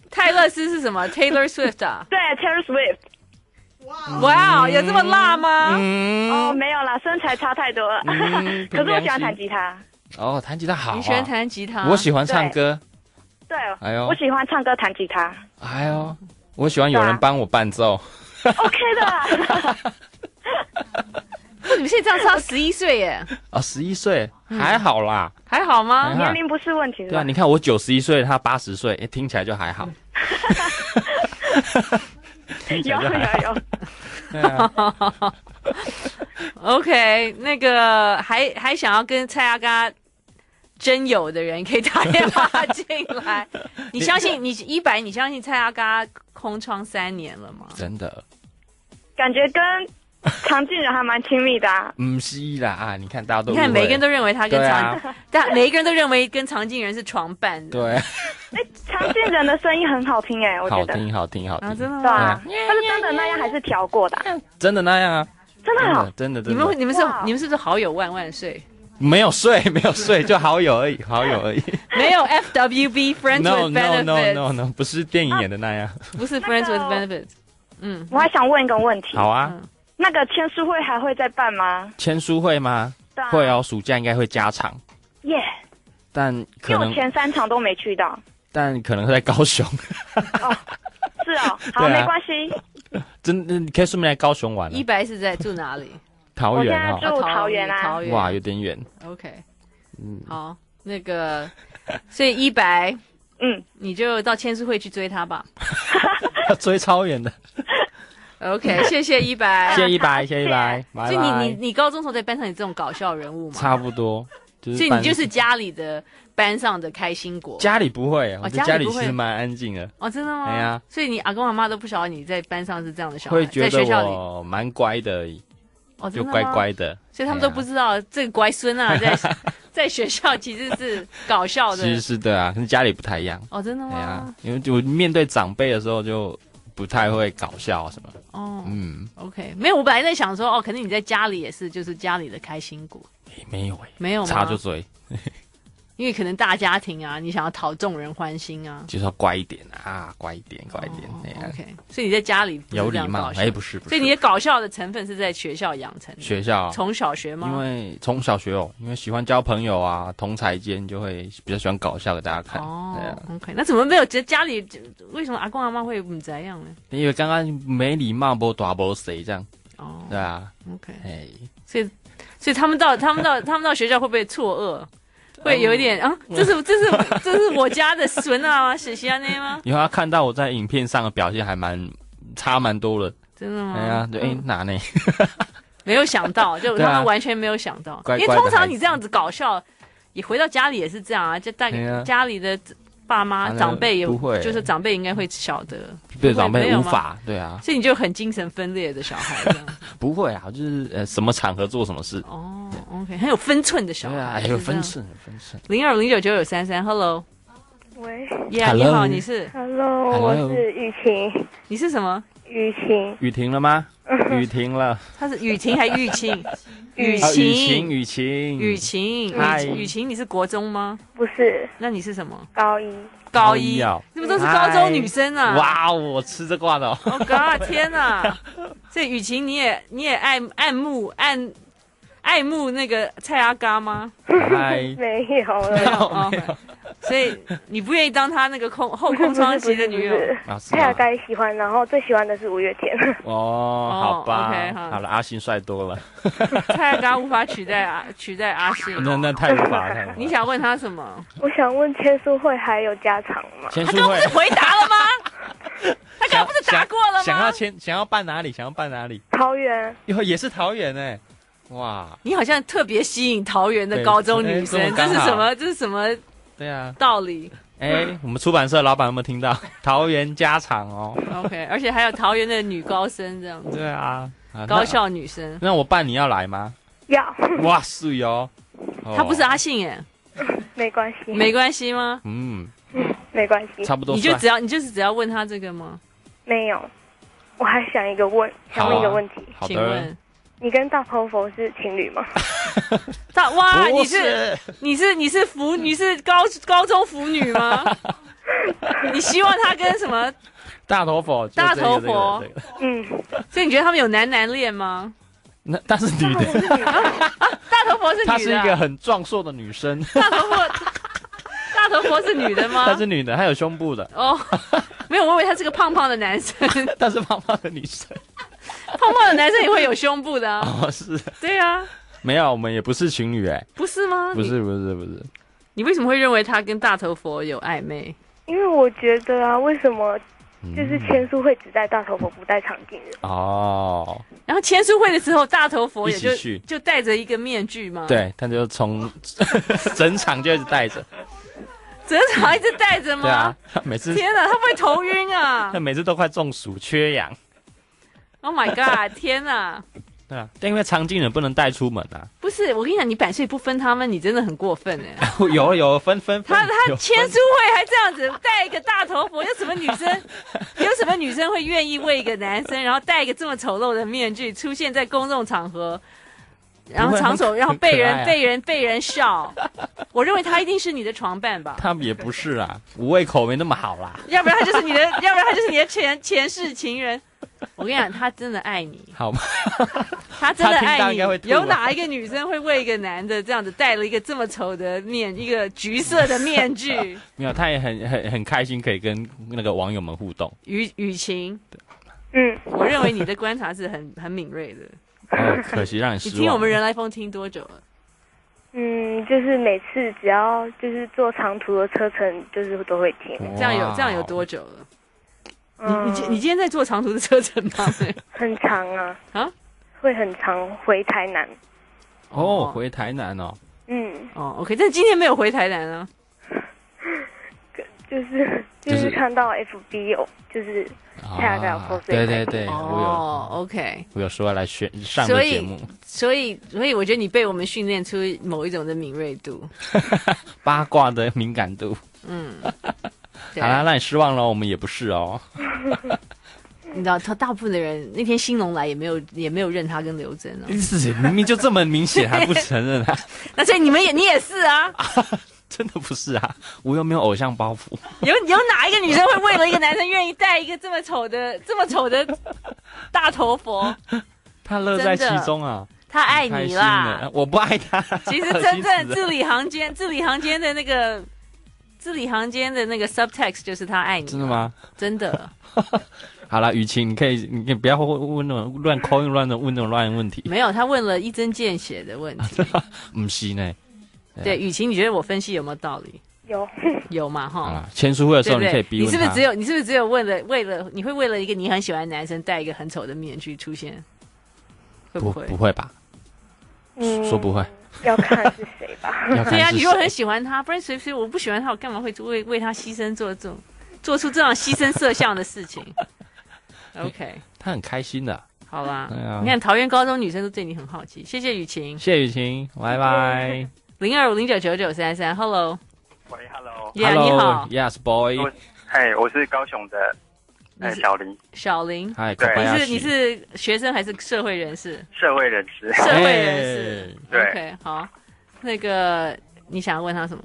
泰勒斯是什么？Taylor Swift 啊？对，Taylor Swift。哇哦，有这么辣吗？哦，没有啦，身材差太多了。可是我喜欢弹吉他。哦，弹吉他好、啊。你喜欢弹吉他？我喜欢唱歌。对，哎呦，我喜欢唱歌弹吉他。哎呦，我喜欢有人帮我伴奏。啊、OK 的。你们现在这样差十一岁耶？哦，十一岁还好啦，还好吗？年龄不是问题。对啊，你看我九十一岁，他八十岁，哎，听起来就还好。有有有。OK，那个还还想要跟蔡阿嘎真有的人可以打电话进来。你相信你一百？你相信蔡阿嘎空窗三年了吗？真的。感觉跟。常静人还蛮亲密的啊，不是啦啊！你看大家都，你看每个人都认为他跟常，但每一个人都认为跟常静人是床伴的。对，哎，常静人的声音很好听哎，我觉得好听好听好听，真的对啊，他是真的那样还是调过的？真的那样啊，真的好，真的。你们你们是你们是不是好友万万岁？没有睡没有睡，就好友而已，好友而已。没有 F W B Friends with Benefits。No no no no，不是电影演的那样。不是 Friends with Benefits。嗯，我还想问一个问题。好啊。那个签书会还会再办吗？签书会吗？啊、会哦，暑假应该会加场。耶！但可能我前三场都没去到。但可能会在高雄。哦，是哦，好，啊、没关系。真的，你可以顺便来高雄玩。一白是在住哪里？桃园啊，住桃园啊。桃园哇，有点远。OK，嗯，好，那个，所以一白，嗯，你就到签书会去追他吧。要 追超远的。OK，谢谢一白，谢谢一白，谢谢一白。所以你你你高中时候在班上有这种搞笑人物吗？差不多，就是。所以你就是家里的班上的开心果。家里不会，我家里其实蛮安静的。哦，真的吗？对呀。所以你阿公阿妈都不晓得你在班上是这样的小孩，会觉得我蛮乖的而已。哦，就乖乖的。所以他们都不知道这个乖孙啊，在在学校其实是搞笑的。其实是对啊，跟家里不太一样。哦，真的吗？对啊，因为我面对长辈的时候就。不太会搞笑什么哦，嗯，OK，没有，我本来在想说，哦，可能你在家里也是，就是家里的开心果，没有哎，没有吗？插着嘴，因为可能大家庭啊，你想要讨众人欢心啊，就是要乖一点啊，乖一点，乖一点，OK，所以你在家里有礼貌，哎，不是，不是，所以你的搞笑的成分是在学校养成的，学校。从小学吗？因为从小学哦，因为喜欢交朋友啊，同侪间就会比较喜欢搞笑给大家看，哦，OK，那怎么没有觉得家里为什么阿公阿妈会不这样呢？因为刚刚没礼貌，不打不谁这样，哦，对啊，OK，哎，所以所以他们到他们到他们到学校会不会错愕？会有一点啊，这是这是这是我家的孙啊，是西安的吗？以后他看到我在影片上的表现还蛮差蛮多的，真的吗？哎呀，对，哎哪呢？没有想到，就 他们完全没有想到，因为通常你这样子搞笑，你回到家里也是这样啊，就带给家里的。爸妈长辈也不会，就是长辈应该会晓得，对长辈无法，对啊，所以你就很精神分裂的小孩，不会啊，就是呃什么场合做什么事。哦，OK，很有分寸的小孩，对啊，有分寸，有分寸。零二零九九九三三，Hello，喂，Yeah，你好，你是，Hello，我是雨晴，你是什么？雨晴，雨停了吗？雨停了，他是雨晴还是 雨晴？雨晴，雨晴，雨晴，雨晴，你是国中吗？不是，那你是什么？高一，高一，你们都是高中女生啊！哇，我吃这挂的哦！Oh God，天哪！所以雨晴，你也你也爱爱慕爱爱慕那个蔡阿嘎吗？没有，没有。所以你不愿意当他那个空后空窗期的女友？蔡阿嘎也喜欢，然后最喜欢的是五月天。哦，好吧，好了，阿信帅多了。蔡阿嘎无法取代阿取代阿信，那那太无法了。你想问他什么？我想问签书会还有加长吗？签书会他刚不是回答了吗？他刚刚不是答过了吗？想要签，想要办哪里？想要办哪里？桃园。哟，也是桃园哎，哇！你好像特别吸引桃园的高中女生，这是什么？这是什么？对啊，道理。哎，我们出版社老板有没有听到？桃园家常哦。OK，而且还有桃园的女高生这样子。对啊，高校女生。那我办你要来吗？要。哇塞哟，他 不是阿信耶。没关系。没关系吗？嗯，没关系。差不多。你就只要你就是只要问他这个吗？没有，我还想一个问，想问一个问题。请问。你跟大头佛是情侣吗？大哇，你是你是你是腐你是高高中腐女吗？你希望他跟什么大头佛？大头佛，嗯，所以你觉得他们有男男恋吗？那但是女的，大头佛是女的，她是一个很壮硕的女生。大头佛，大头佛是女的吗？她是女的，她有胸部的。哦，没有，我以为她是个胖胖的男生。她是胖胖的女生，胖胖的男生也会有胸部的啊。哦，是。对啊，没有，我们也不是情侣哎。不是吗？不是，不是，不是。你为什么会认为他跟大头佛有暧昧？因为我觉得啊，为什么就是签书会只带大头佛不带常静人？哦。然后签书会的时候，大头佛也就去就戴着一个面具吗？对，他就从 整场就一直戴着，整场一直戴着吗？对啊，每次天哪，他不会头晕啊？他每次都快中暑、缺氧。Oh my god！天哪！对啊，但因为常静人不能带出门啊。不是，我跟你讲，你百岁不分他们，你真的很过分 哎。有有分分，他他签书会还这样子戴一个大头佛，有什么女生 有什么女生会愿意为一个男生，然后戴一个这么丑陋的面具出现在公众场合，然后场所，然后被人、啊、被人被人笑？我认为他一定是你的床伴吧？他也不是啊，五味口没那么好啦。要不然他就是你的，要不然他就是你的前前世情人。我跟你讲，他真的爱你，好吗？他真的爱你。有哪一个女生会为一个男的这样子戴了一个这么丑的面，一个橘色的面具？没有，他也很很很开心，可以跟那个网友们互动。雨雨晴，嗯，我认为你的观察是很很敏锐的。哦，可惜让你失望。你听我们人来疯听多久了？嗯，就是每次只要就是坐长途的车程，就是都会听。这样有这样有多久了？你你今你今天在坐长途的车程吗？很长啊啊，会很长回台南。哦，回台南哦。嗯。哦，OK，但今天没有回台南啊。就是就是看到 FB 有就是下个 post。对对对，哦，OK。我有说要来选上个节目。所以所以我觉得你被我们训练出某一种的敏锐度，八卦的敏感度。嗯。好啦，让你失望了，我们也不是哦。你知道，他大部分的人那天兴隆来也没有，也没有认他跟刘真哦。是，明明就这么明显，还不承认啊。那所以你们也，你也是啊，啊？真的不是啊，我又没有偶像包袱。有有哪一个女生会为了一个男生愿意戴一个这么丑的、这么丑的大头佛？他乐在其中啊，他爱你啦，我不爱他。其实真正字里行间，字里行间的那个。字里行间的那个 subtext 就是他爱你，真的吗？真的。好了，雨晴，你可以，你不要问那种乱 call 乱的问那种乱问题。没有，他问了一针见血的问题。不是呢。对，雨晴，你觉得我分析有没有道理？有，有嘛？哈。签书会的时候你可以逼问他。你是不是只有？你是不是只有为了？为了你会为了一个你很喜欢的男生戴一个很丑的面具出现？会不会？不会吧？嗯，说不会。要看是谁吧。对呀、啊，你如果很喜欢他，不然谁谁我不喜欢他，我干嘛会为为他牺牲做这种做出这样牺牲色相的事情？OK，他很开心的。好吧，啊、你看桃园高中女生都对你很好奇。谢谢雨晴，谢谢雨晴，拜拜。零二五零九九九三三，Hello。喂，Hello。Yeah, Hello, 你好，Yes，Boy。嘿，我是高雄的。哎，小林，小林，对，你是你是学生还是社会人士？社会人士，社会人士，对，OK，好，那个你想要问他什么？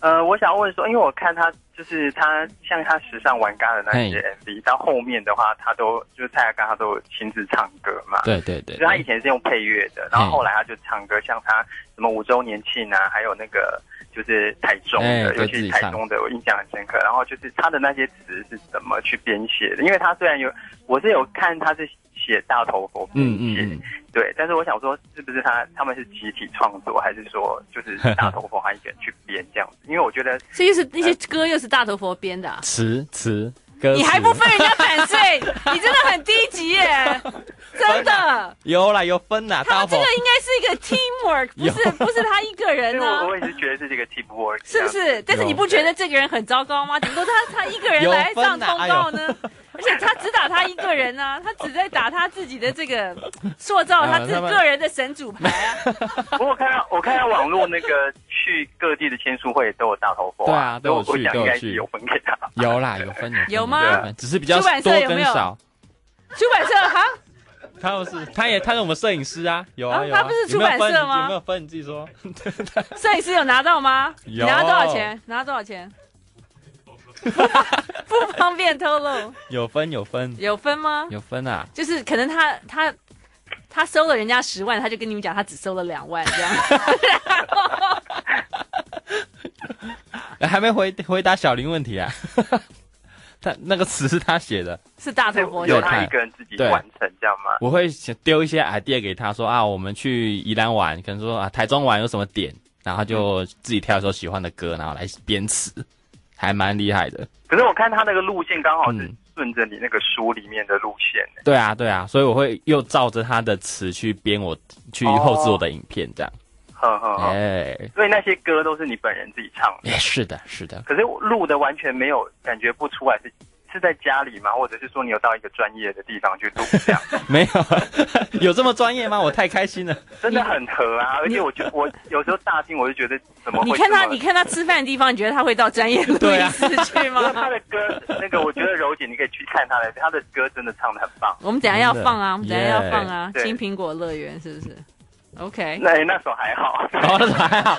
呃，我想问说，因为我看他就是他像他时尚玩咖的那些 MV，到后面的话，他都就是蔡雅刚他都亲自唱歌嘛，对对对，就他以前是用配乐的，然后后来他就唱歌，像他什么五周年庆啊，还有那个。就是台中的，欸、尤其是台中的，我印象很深刻。然后就是他的那些词是怎么去编写的？因为他虽然有，我是有看他是写大头佛嗯嗯，对。但是我想说，是不是他他们是集体创作，还是说就是 大头佛他一个人去编这样子？因为我觉得，这又是那些歌又是大头佛编的词词。你还不分人家版税，你真的很低级耶！真的有啦，有分啦。他这个应该是一个 teamwork，不是不是他一个人呢、啊。我一直觉得这是一个 teamwork，是不是？但是你不觉得这个人很糟糕吗？怎么说他他一个人来上通告呢？而且他只打他一个人啊，他只在打他自己的这个塑造他自己个人的神主牌啊。不过我看到我看到网络那个去各地的签书会都有大头佛，对啊，都有去，都有去，有分给他。有啦，有分的。有吗？只是比较多跟少。出版社哈？他不是，他也他是我们摄影师啊，有啊有。他不是出版社吗？有没有分？你自己说。摄影师有拿到吗？有。拿多少钱？拿多少钱？不方便透露。有分有分有分吗？有分啊，就是可能他他他收了人家十万，他就跟你们讲他只收了两万这样。还没回回答小林问题啊？他那个词是他写的，是大头佛有他一个人自己完成，这样吗？我会丢一些 idea 给他说啊，我们去宜兰玩，可能说啊台中玩有什么点，然后就自己挑一首喜欢的歌，然后来编词，还蛮厉害的。可是我看他那个路线刚好是顺着你那个书里面的路线。对啊，对啊，所以我会又照着他的词去编我去后制我的影片，这样。呵呵呵，哎，所以那些歌都是你本人自己唱的？哎，是的，是的。可是录的完全没有感觉不出来是是在家里吗？或者是说你有到一个专业的地方去录这样？没有，有这么专业吗？我太开心了，真的很合啊！而且我觉得我有时候大厅，我就觉得怎么会？你看他，你看他吃饭的地方，你觉得他会到专业录音室去吗？他的歌，那个我觉得柔姐你可以去看他的，他的歌真的唱的很棒。我们等下要放啊，我们等下要放啊，《青苹果乐园》是不是？OK，那那首还好，哦，那首还好。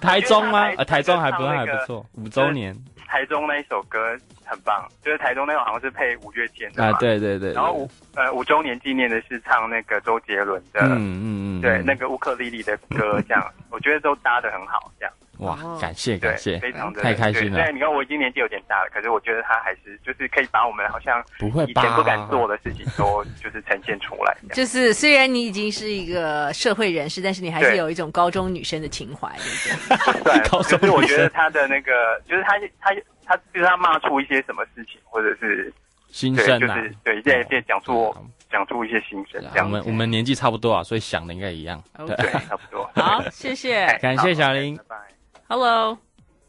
台中吗？呃，台中还不还不错，五周年。台中那一首歌很棒，就是台中那首好像是配五月天的嘛。啊，对对对。然后五呃五周年纪念的是唱那个周杰伦的，嗯嗯嗯，对，那个乌克丽丽的歌，这样我觉得都搭的很好，这样。哇，感谢感谢，非常的太开心了。对，你看我已经年纪有点大了，可是我觉得他还是就是可以把我们好像不会以前不敢做的事情都就是呈现出来。就是虽然你已经是一个社会人士，但是你还是有一种高中女生的情怀，对不对？对，可是我觉得他的那个，就是他他他就是他骂出一些什么事情，或者是心声，就是对，在在讲出讲出一些心声。我们我们年纪差不多啊，所以想的应该一样。对，差不多。好，谢谢，感谢小林。拜拜。Hello，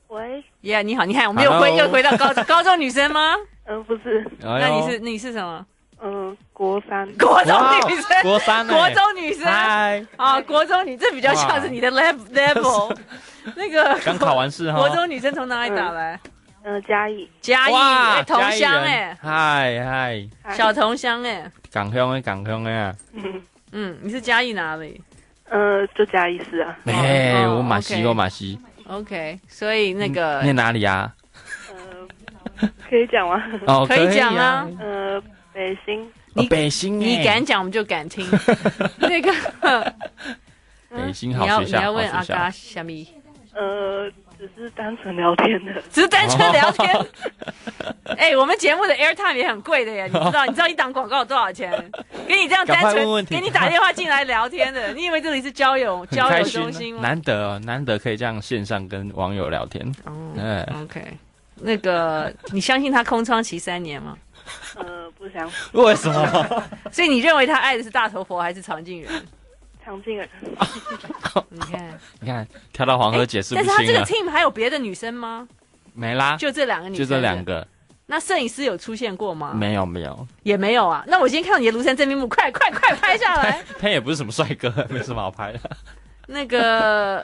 喂，Yeah，你好，你看，我们又回又回到高 高中女生吗？嗯，不是，那你是你是什么？嗯，国三，国中女生，国三，国中女生，嗨，啊，国中女，这比较像是你的 level，level，那个刚考完试哈，国中女生从哪里打来？嗯，嘉义，嘉义，同乡哎，嗨嗨，小同乡哎，港乡哎港乡哎，嗯。嗯，你是嘉义哪里？呃，就嘉义市啊，哎，我马西，我马西。OK，所以那个念哪里啊？呃，可以讲吗？哦，可以讲啊。呃，北新，你北新，你敢讲我们就敢听。那个北新好学校，你要问阿嘎虾米？呃。只是单纯聊天的，只是单纯聊天。哎、欸，我们节目的 airtime 也很贵的耶，你知道？你知道一档广告有多少钱？给你这样单纯给你打电话进来聊天的，你以为这里是交友交友中心吗？难得哦，难得可以这样线上跟网友聊天。哦，嗯，OK，那个你相信他空窗期三年吗？呃，不相信。为什么？所以你认为他爱的是大头佛还是常静人？常静人，你看，你看，跳到黄河解释不清。但是他这个 team 还有别的女生吗？没啦，就这两个女生，就这两个。那摄影师有出现过吗？没有，没有，也没有啊。那我今天看到你的庐山真面目，快快快拍下来。他也不是什么帅哥，没什么好拍的。那个，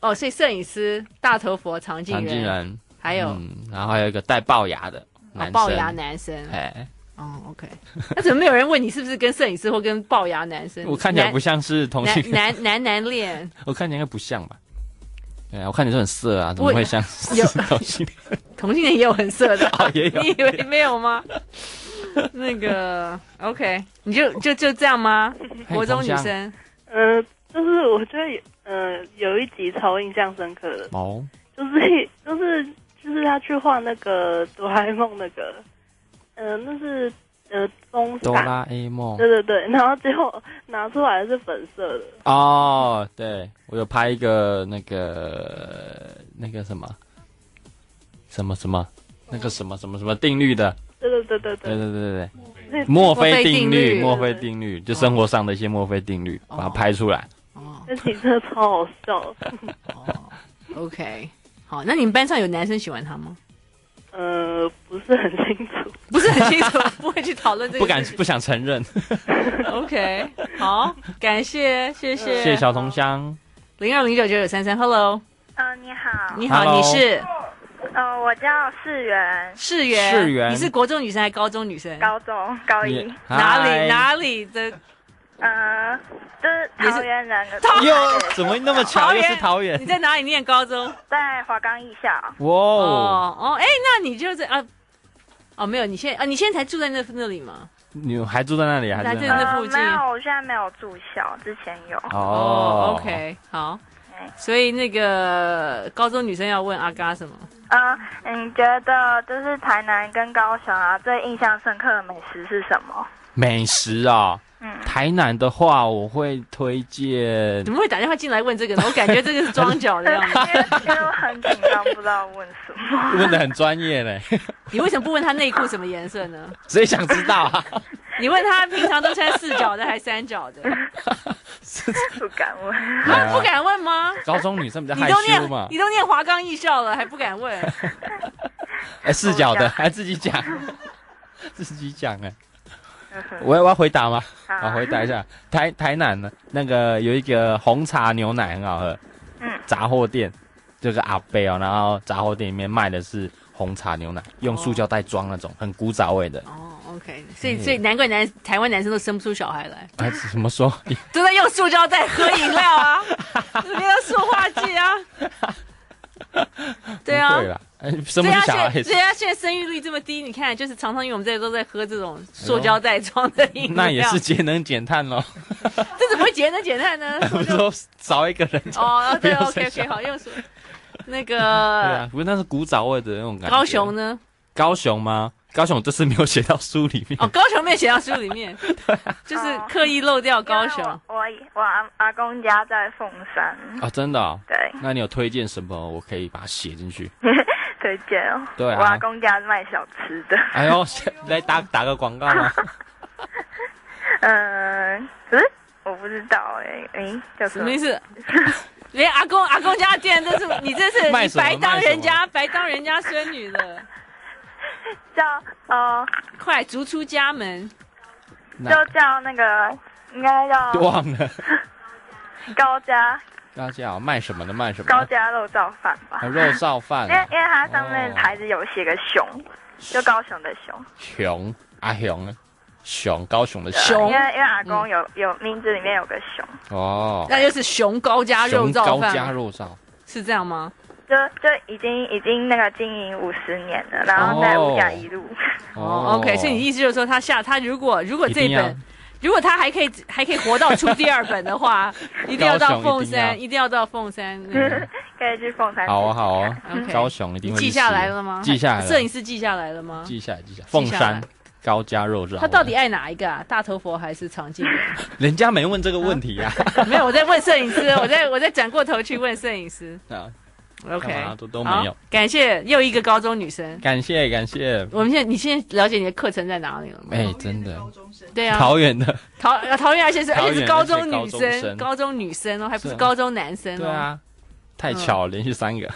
哦，所以摄影师大头佛常静人，常静人，还有，然后还有一个带龅牙的男生，齙牙男生，哎。哦、oh，OK，那怎么没有人问你是不是跟摄影师或跟龅牙男生？我看起来不像是同性男男男恋，我看起来应该不像吧？对啊，我看你是很色啊，怎么会像有同性恋？同性恋也有很色的，哦，也有，你以为没有吗？那个 OK，你就就就这样吗？国中女生，呃，就是我觉得呃有一集超印象深刻的哦，就是就是就是他去画那个哆啦 A 梦那个。呃，那是呃，东哆啦 A 梦，对对对，然后最后拿出来是粉色的。哦，对，我有拍一个那个那个什么什么什么那个什么什么什么定律的。对对对对对对对对对，墨菲定律，墨菲定律，就生活上的一些墨菲定律，把它拍出来。哦，那其实超好笑。哦，OK，好，那你们班上有男生喜欢他吗？呃，不是很清楚，不是很清楚，不会去讨论这个，不敢，不想承认。OK，好，感谢，谢谢，谢谢小同乡，零二零九九九三三，Hello，呃，你好，你好，你是，呃，我叫世媛，世媛，世媛，你是国中女生还是高中女生？高中，高一，哪里哪里的？呃，就是桃园人的，哟，怎么那么巧？又是桃园？你在哪里念高中？在华冈艺校。哇哦哦，哎，那你就是啊，哦，没有，你现啊，你现在才住在那那里吗？你还住在那里还是？在那附近？没有，我现在没有住校，之前有。哦，OK，好。所以那个高中女生要问阿嘎什么？嗯，你觉得就是台南跟高雄啊，最印象深刻的美食是什么？美食啊，嗯，台南的话，我会推荐。怎么会打电话进来问这个呢？我感觉这个是装脚的样子。因为我很紧张，不知道问什么。问的很专业嘞。你为什么不问他内裤什么颜色呢？谁想知道啊？你问他平常都穿四角的还是三角的？不敢问。啊，不敢问吗？高中女生比较害羞嘛。你都念华冈艺校了，还不敢问？哎，四角的还自己讲，自己讲哎。我要我要回答吗？好，回答一下。台台南呢，那个有一个红茶牛奶很好喝。嗯。杂货店，就是阿贝哦，然后杂货店里面卖的是红茶牛奶，用塑胶袋装那种，很古早味的。哦，OK。所以所以难怪男台湾男生都生不出小孩来。哎，怎么说？都在用塑胶袋喝饮料啊，里面的塑化剂啊。对啊。对了。生不出小孩，所以他现在生育率这么低，你看，就是常常因为我们这里都在喝这种塑胶袋装的饮料，那也是节能减碳喽。这怎么会节能减碳呢？不是说少一个人哦，对，OK OK，好，又说那个，对啊，不是那是古早味的那种感觉。高雄呢？高雄吗？高雄这次没有写到书里面哦，高雄没有写到书里面，对，就是刻意漏掉高雄。我我阿阿公家在凤山啊，真的？对，那你有推荐什么？我可以把它写进去。推荐哦，对啊，我阿公家是卖小吃的。哎呦，来打打个广告吗？嗯，可是我不知道哎，哎，叫什么意思？连阿公阿公家店都是你这是你白当人家白当人家孙女的，叫呃，快逐出家门，就叫那个应该叫忘了高家。高家好卖什么的？卖什么？高家肉燥饭吧。肉燥饭。因为因为它上面牌子有写个熊，就高雄的熊。熊阿雄，熊高雄的熊。因为因为阿公有有名字里面有个熊。哦。那就是熊高家肉燥饭。高家肉燥是这样吗？就就已经已经那个经营五十年了，然后在五甲一路。哦，OK，所以你意思就是说，他下他如果如果这本。如果他还可以还可以活到出第二本的话，一定要到凤山，一定要到凤山，可以去凤山。好啊，好啊，高雄一定会记下来了吗？记下来，摄影师记下来了吗？记下来，记下来。凤山高家肉肉，他到底爱哪一个啊？大头佛还是长颈人？人家没问这个问题呀。没有，我在问摄影师，我在我在转过头去问摄影师。OK，都都没有。感谢又一个高中女生。感谢感谢。我们现在你现在了解你的课程在哪里了吗？哎，真的。对啊。桃园的。桃桃园而且是而且是高中女生，高中女生哦，还不是高中男生哦。对啊。太巧了，连续三个。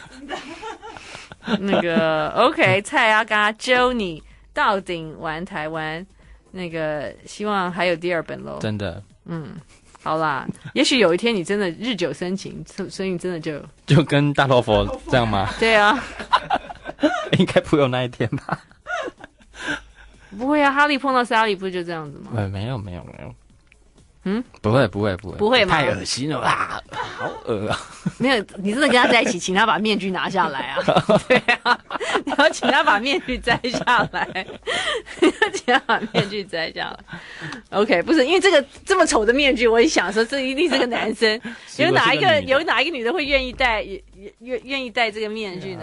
那个 OK，蔡阿嘎揪你到顶玩台湾，那个希望还有第二本喽。真的。嗯。好啦，也许有一天你真的日久生情，生意真的就 就跟大头佛这样吗？对啊，应该不会有那一天吧？不会啊，哈利碰到莎莉不就这样子吗？没有没有没有。没有嗯，不会不会不会不会吗？太恶心了啊！好恶啊！没有，你真的跟他在一起，请他把面具拿下来啊！对啊，你要请他把面具摘下来，你要把面具摘下来。OK，不是因为这个这么丑的面具，我一想说这一定是个男生。有哪一个有哪一个女的会愿意戴愿愿愿意戴这个面具呢？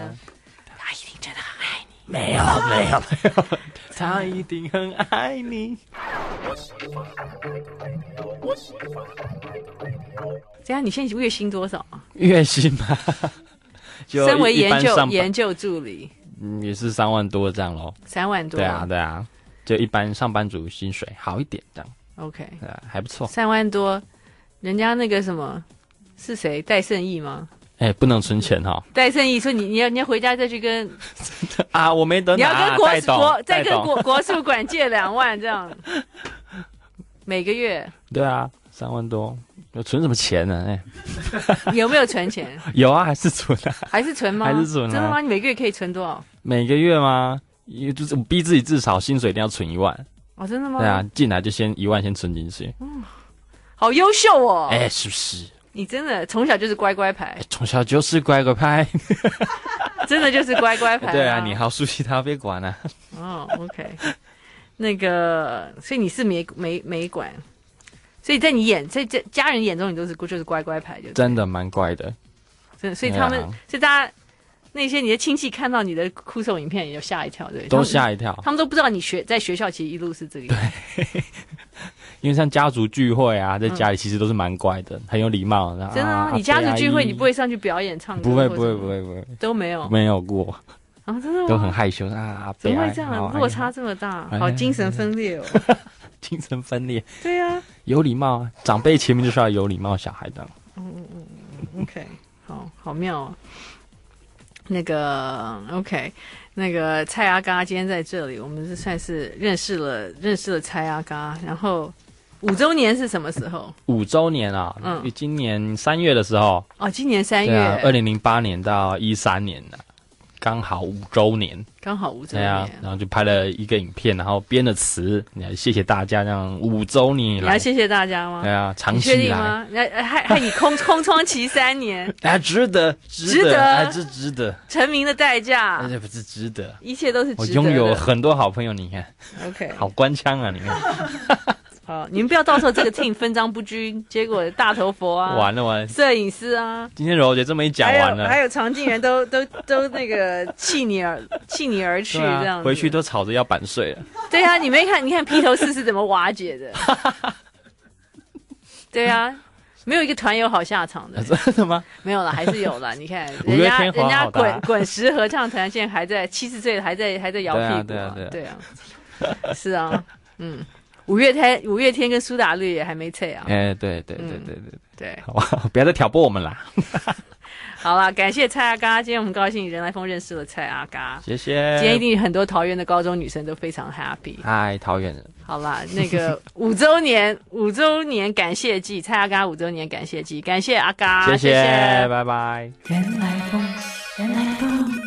他一定真的很爱你。没有没有没有，他一定很爱你。这样，你现在月薪多少啊？月薪嘛，就身为研究研究助理，嗯，也是三万多这样喽。三万多，对啊，对啊，就一般上班族薪水好一点这样。OK，对啊，还不错。三万多，人家那个什么是谁？戴胜义吗？哎，不能存钱哈。戴胜义说你你要你要回家再去跟 啊，我没得拿。你要跟国国再跟国国术馆借两万这样。每个月对啊，三万多，有存什么钱呢？哎，有没有存钱？有啊，还是存啊？还是存吗？还是存啊？真的吗？你每个月可以存多少？每个月吗？也就是逼自己至少薪水一定要存一万。哦，真的吗？对啊，进来就先一万先存进去。嗯，好优秀哦！哎，是不是？你真的从小就是乖乖牌，从小就是乖乖牌，真的就是乖乖牌。对啊，你好熟悉他，别管了。哦，OK。那个，所以你是没没没管，所以在你眼在家家人眼中，你都是就是乖乖牌，就真的蛮乖的。所以所以他们，所以大家那些你的亲戚看到你的酷送影片，也就吓一跳，对，都吓一跳。他们都不知道你学在学校其实一路是这个。对，因为像家族聚会啊，在家里其实都是蛮乖的，很有礼貌。真的吗？你家族聚会，你不会上去表演唱歌？不会，不会，不会，不会，都没有，没有过。啊，真的吗？都很害羞啊！怎么会这样？落差这么大，好精神分裂哦！精神分裂。对啊，有礼貌啊！长辈前面就是要有礼貌，小孩的。嗯嗯嗯，OK，好好妙啊！那个 OK，那个蔡阿嘎今天在这里，我们是算是认识了认识了蔡阿嘎。然后五周年是什么时候？五周年啊，嗯，今年三月的时候。哦，今年三月，二零零八年到一三年的。刚好五周年，刚好五周年，啊，然后就拍了一个影片，然后编了词，你还谢谢大家这样五周年，你还谢谢大家吗？对啊，长期以来，你确定吗？还还你空空窗期三年，哎，值得，值得，还是值得，成名的代价，那不是值得，一切都是值得。我拥有很多好朋友，你看，OK，好官腔啊，你看。好，你们不要到时候这个 team 分赃不均，结果大头佛啊，完了完了，摄影师啊，今天柔姐这么一讲完了，还有常静人都都都那个弃你而 弃你而去，这样回去都吵着要版税了。对啊，你没看，你看披头士是怎么瓦解的？对啊，没有一个团友好下场的，真的吗？没有了，还是有了。你看人家人家滚滚石合唱团现在还在七十岁了，还在还在摇屁股，对啊，对啊，是啊，嗯。五月天，五月天跟苏打绿也还没撤啊！哎，对对对对对对，对，好吧，不要再挑拨我们啦。好了，感谢蔡阿嘎，今天我们高兴人来疯认识了蔡阿嘎，谢谢。今天一定很多桃园的高中女生都非常 happy。嗨，桃园人。好啦，那个 五周年，五周年感谢祭，蔡阿嘎五周年感谢祭，感谢阿嘎，谢谢，拜拜。人来疯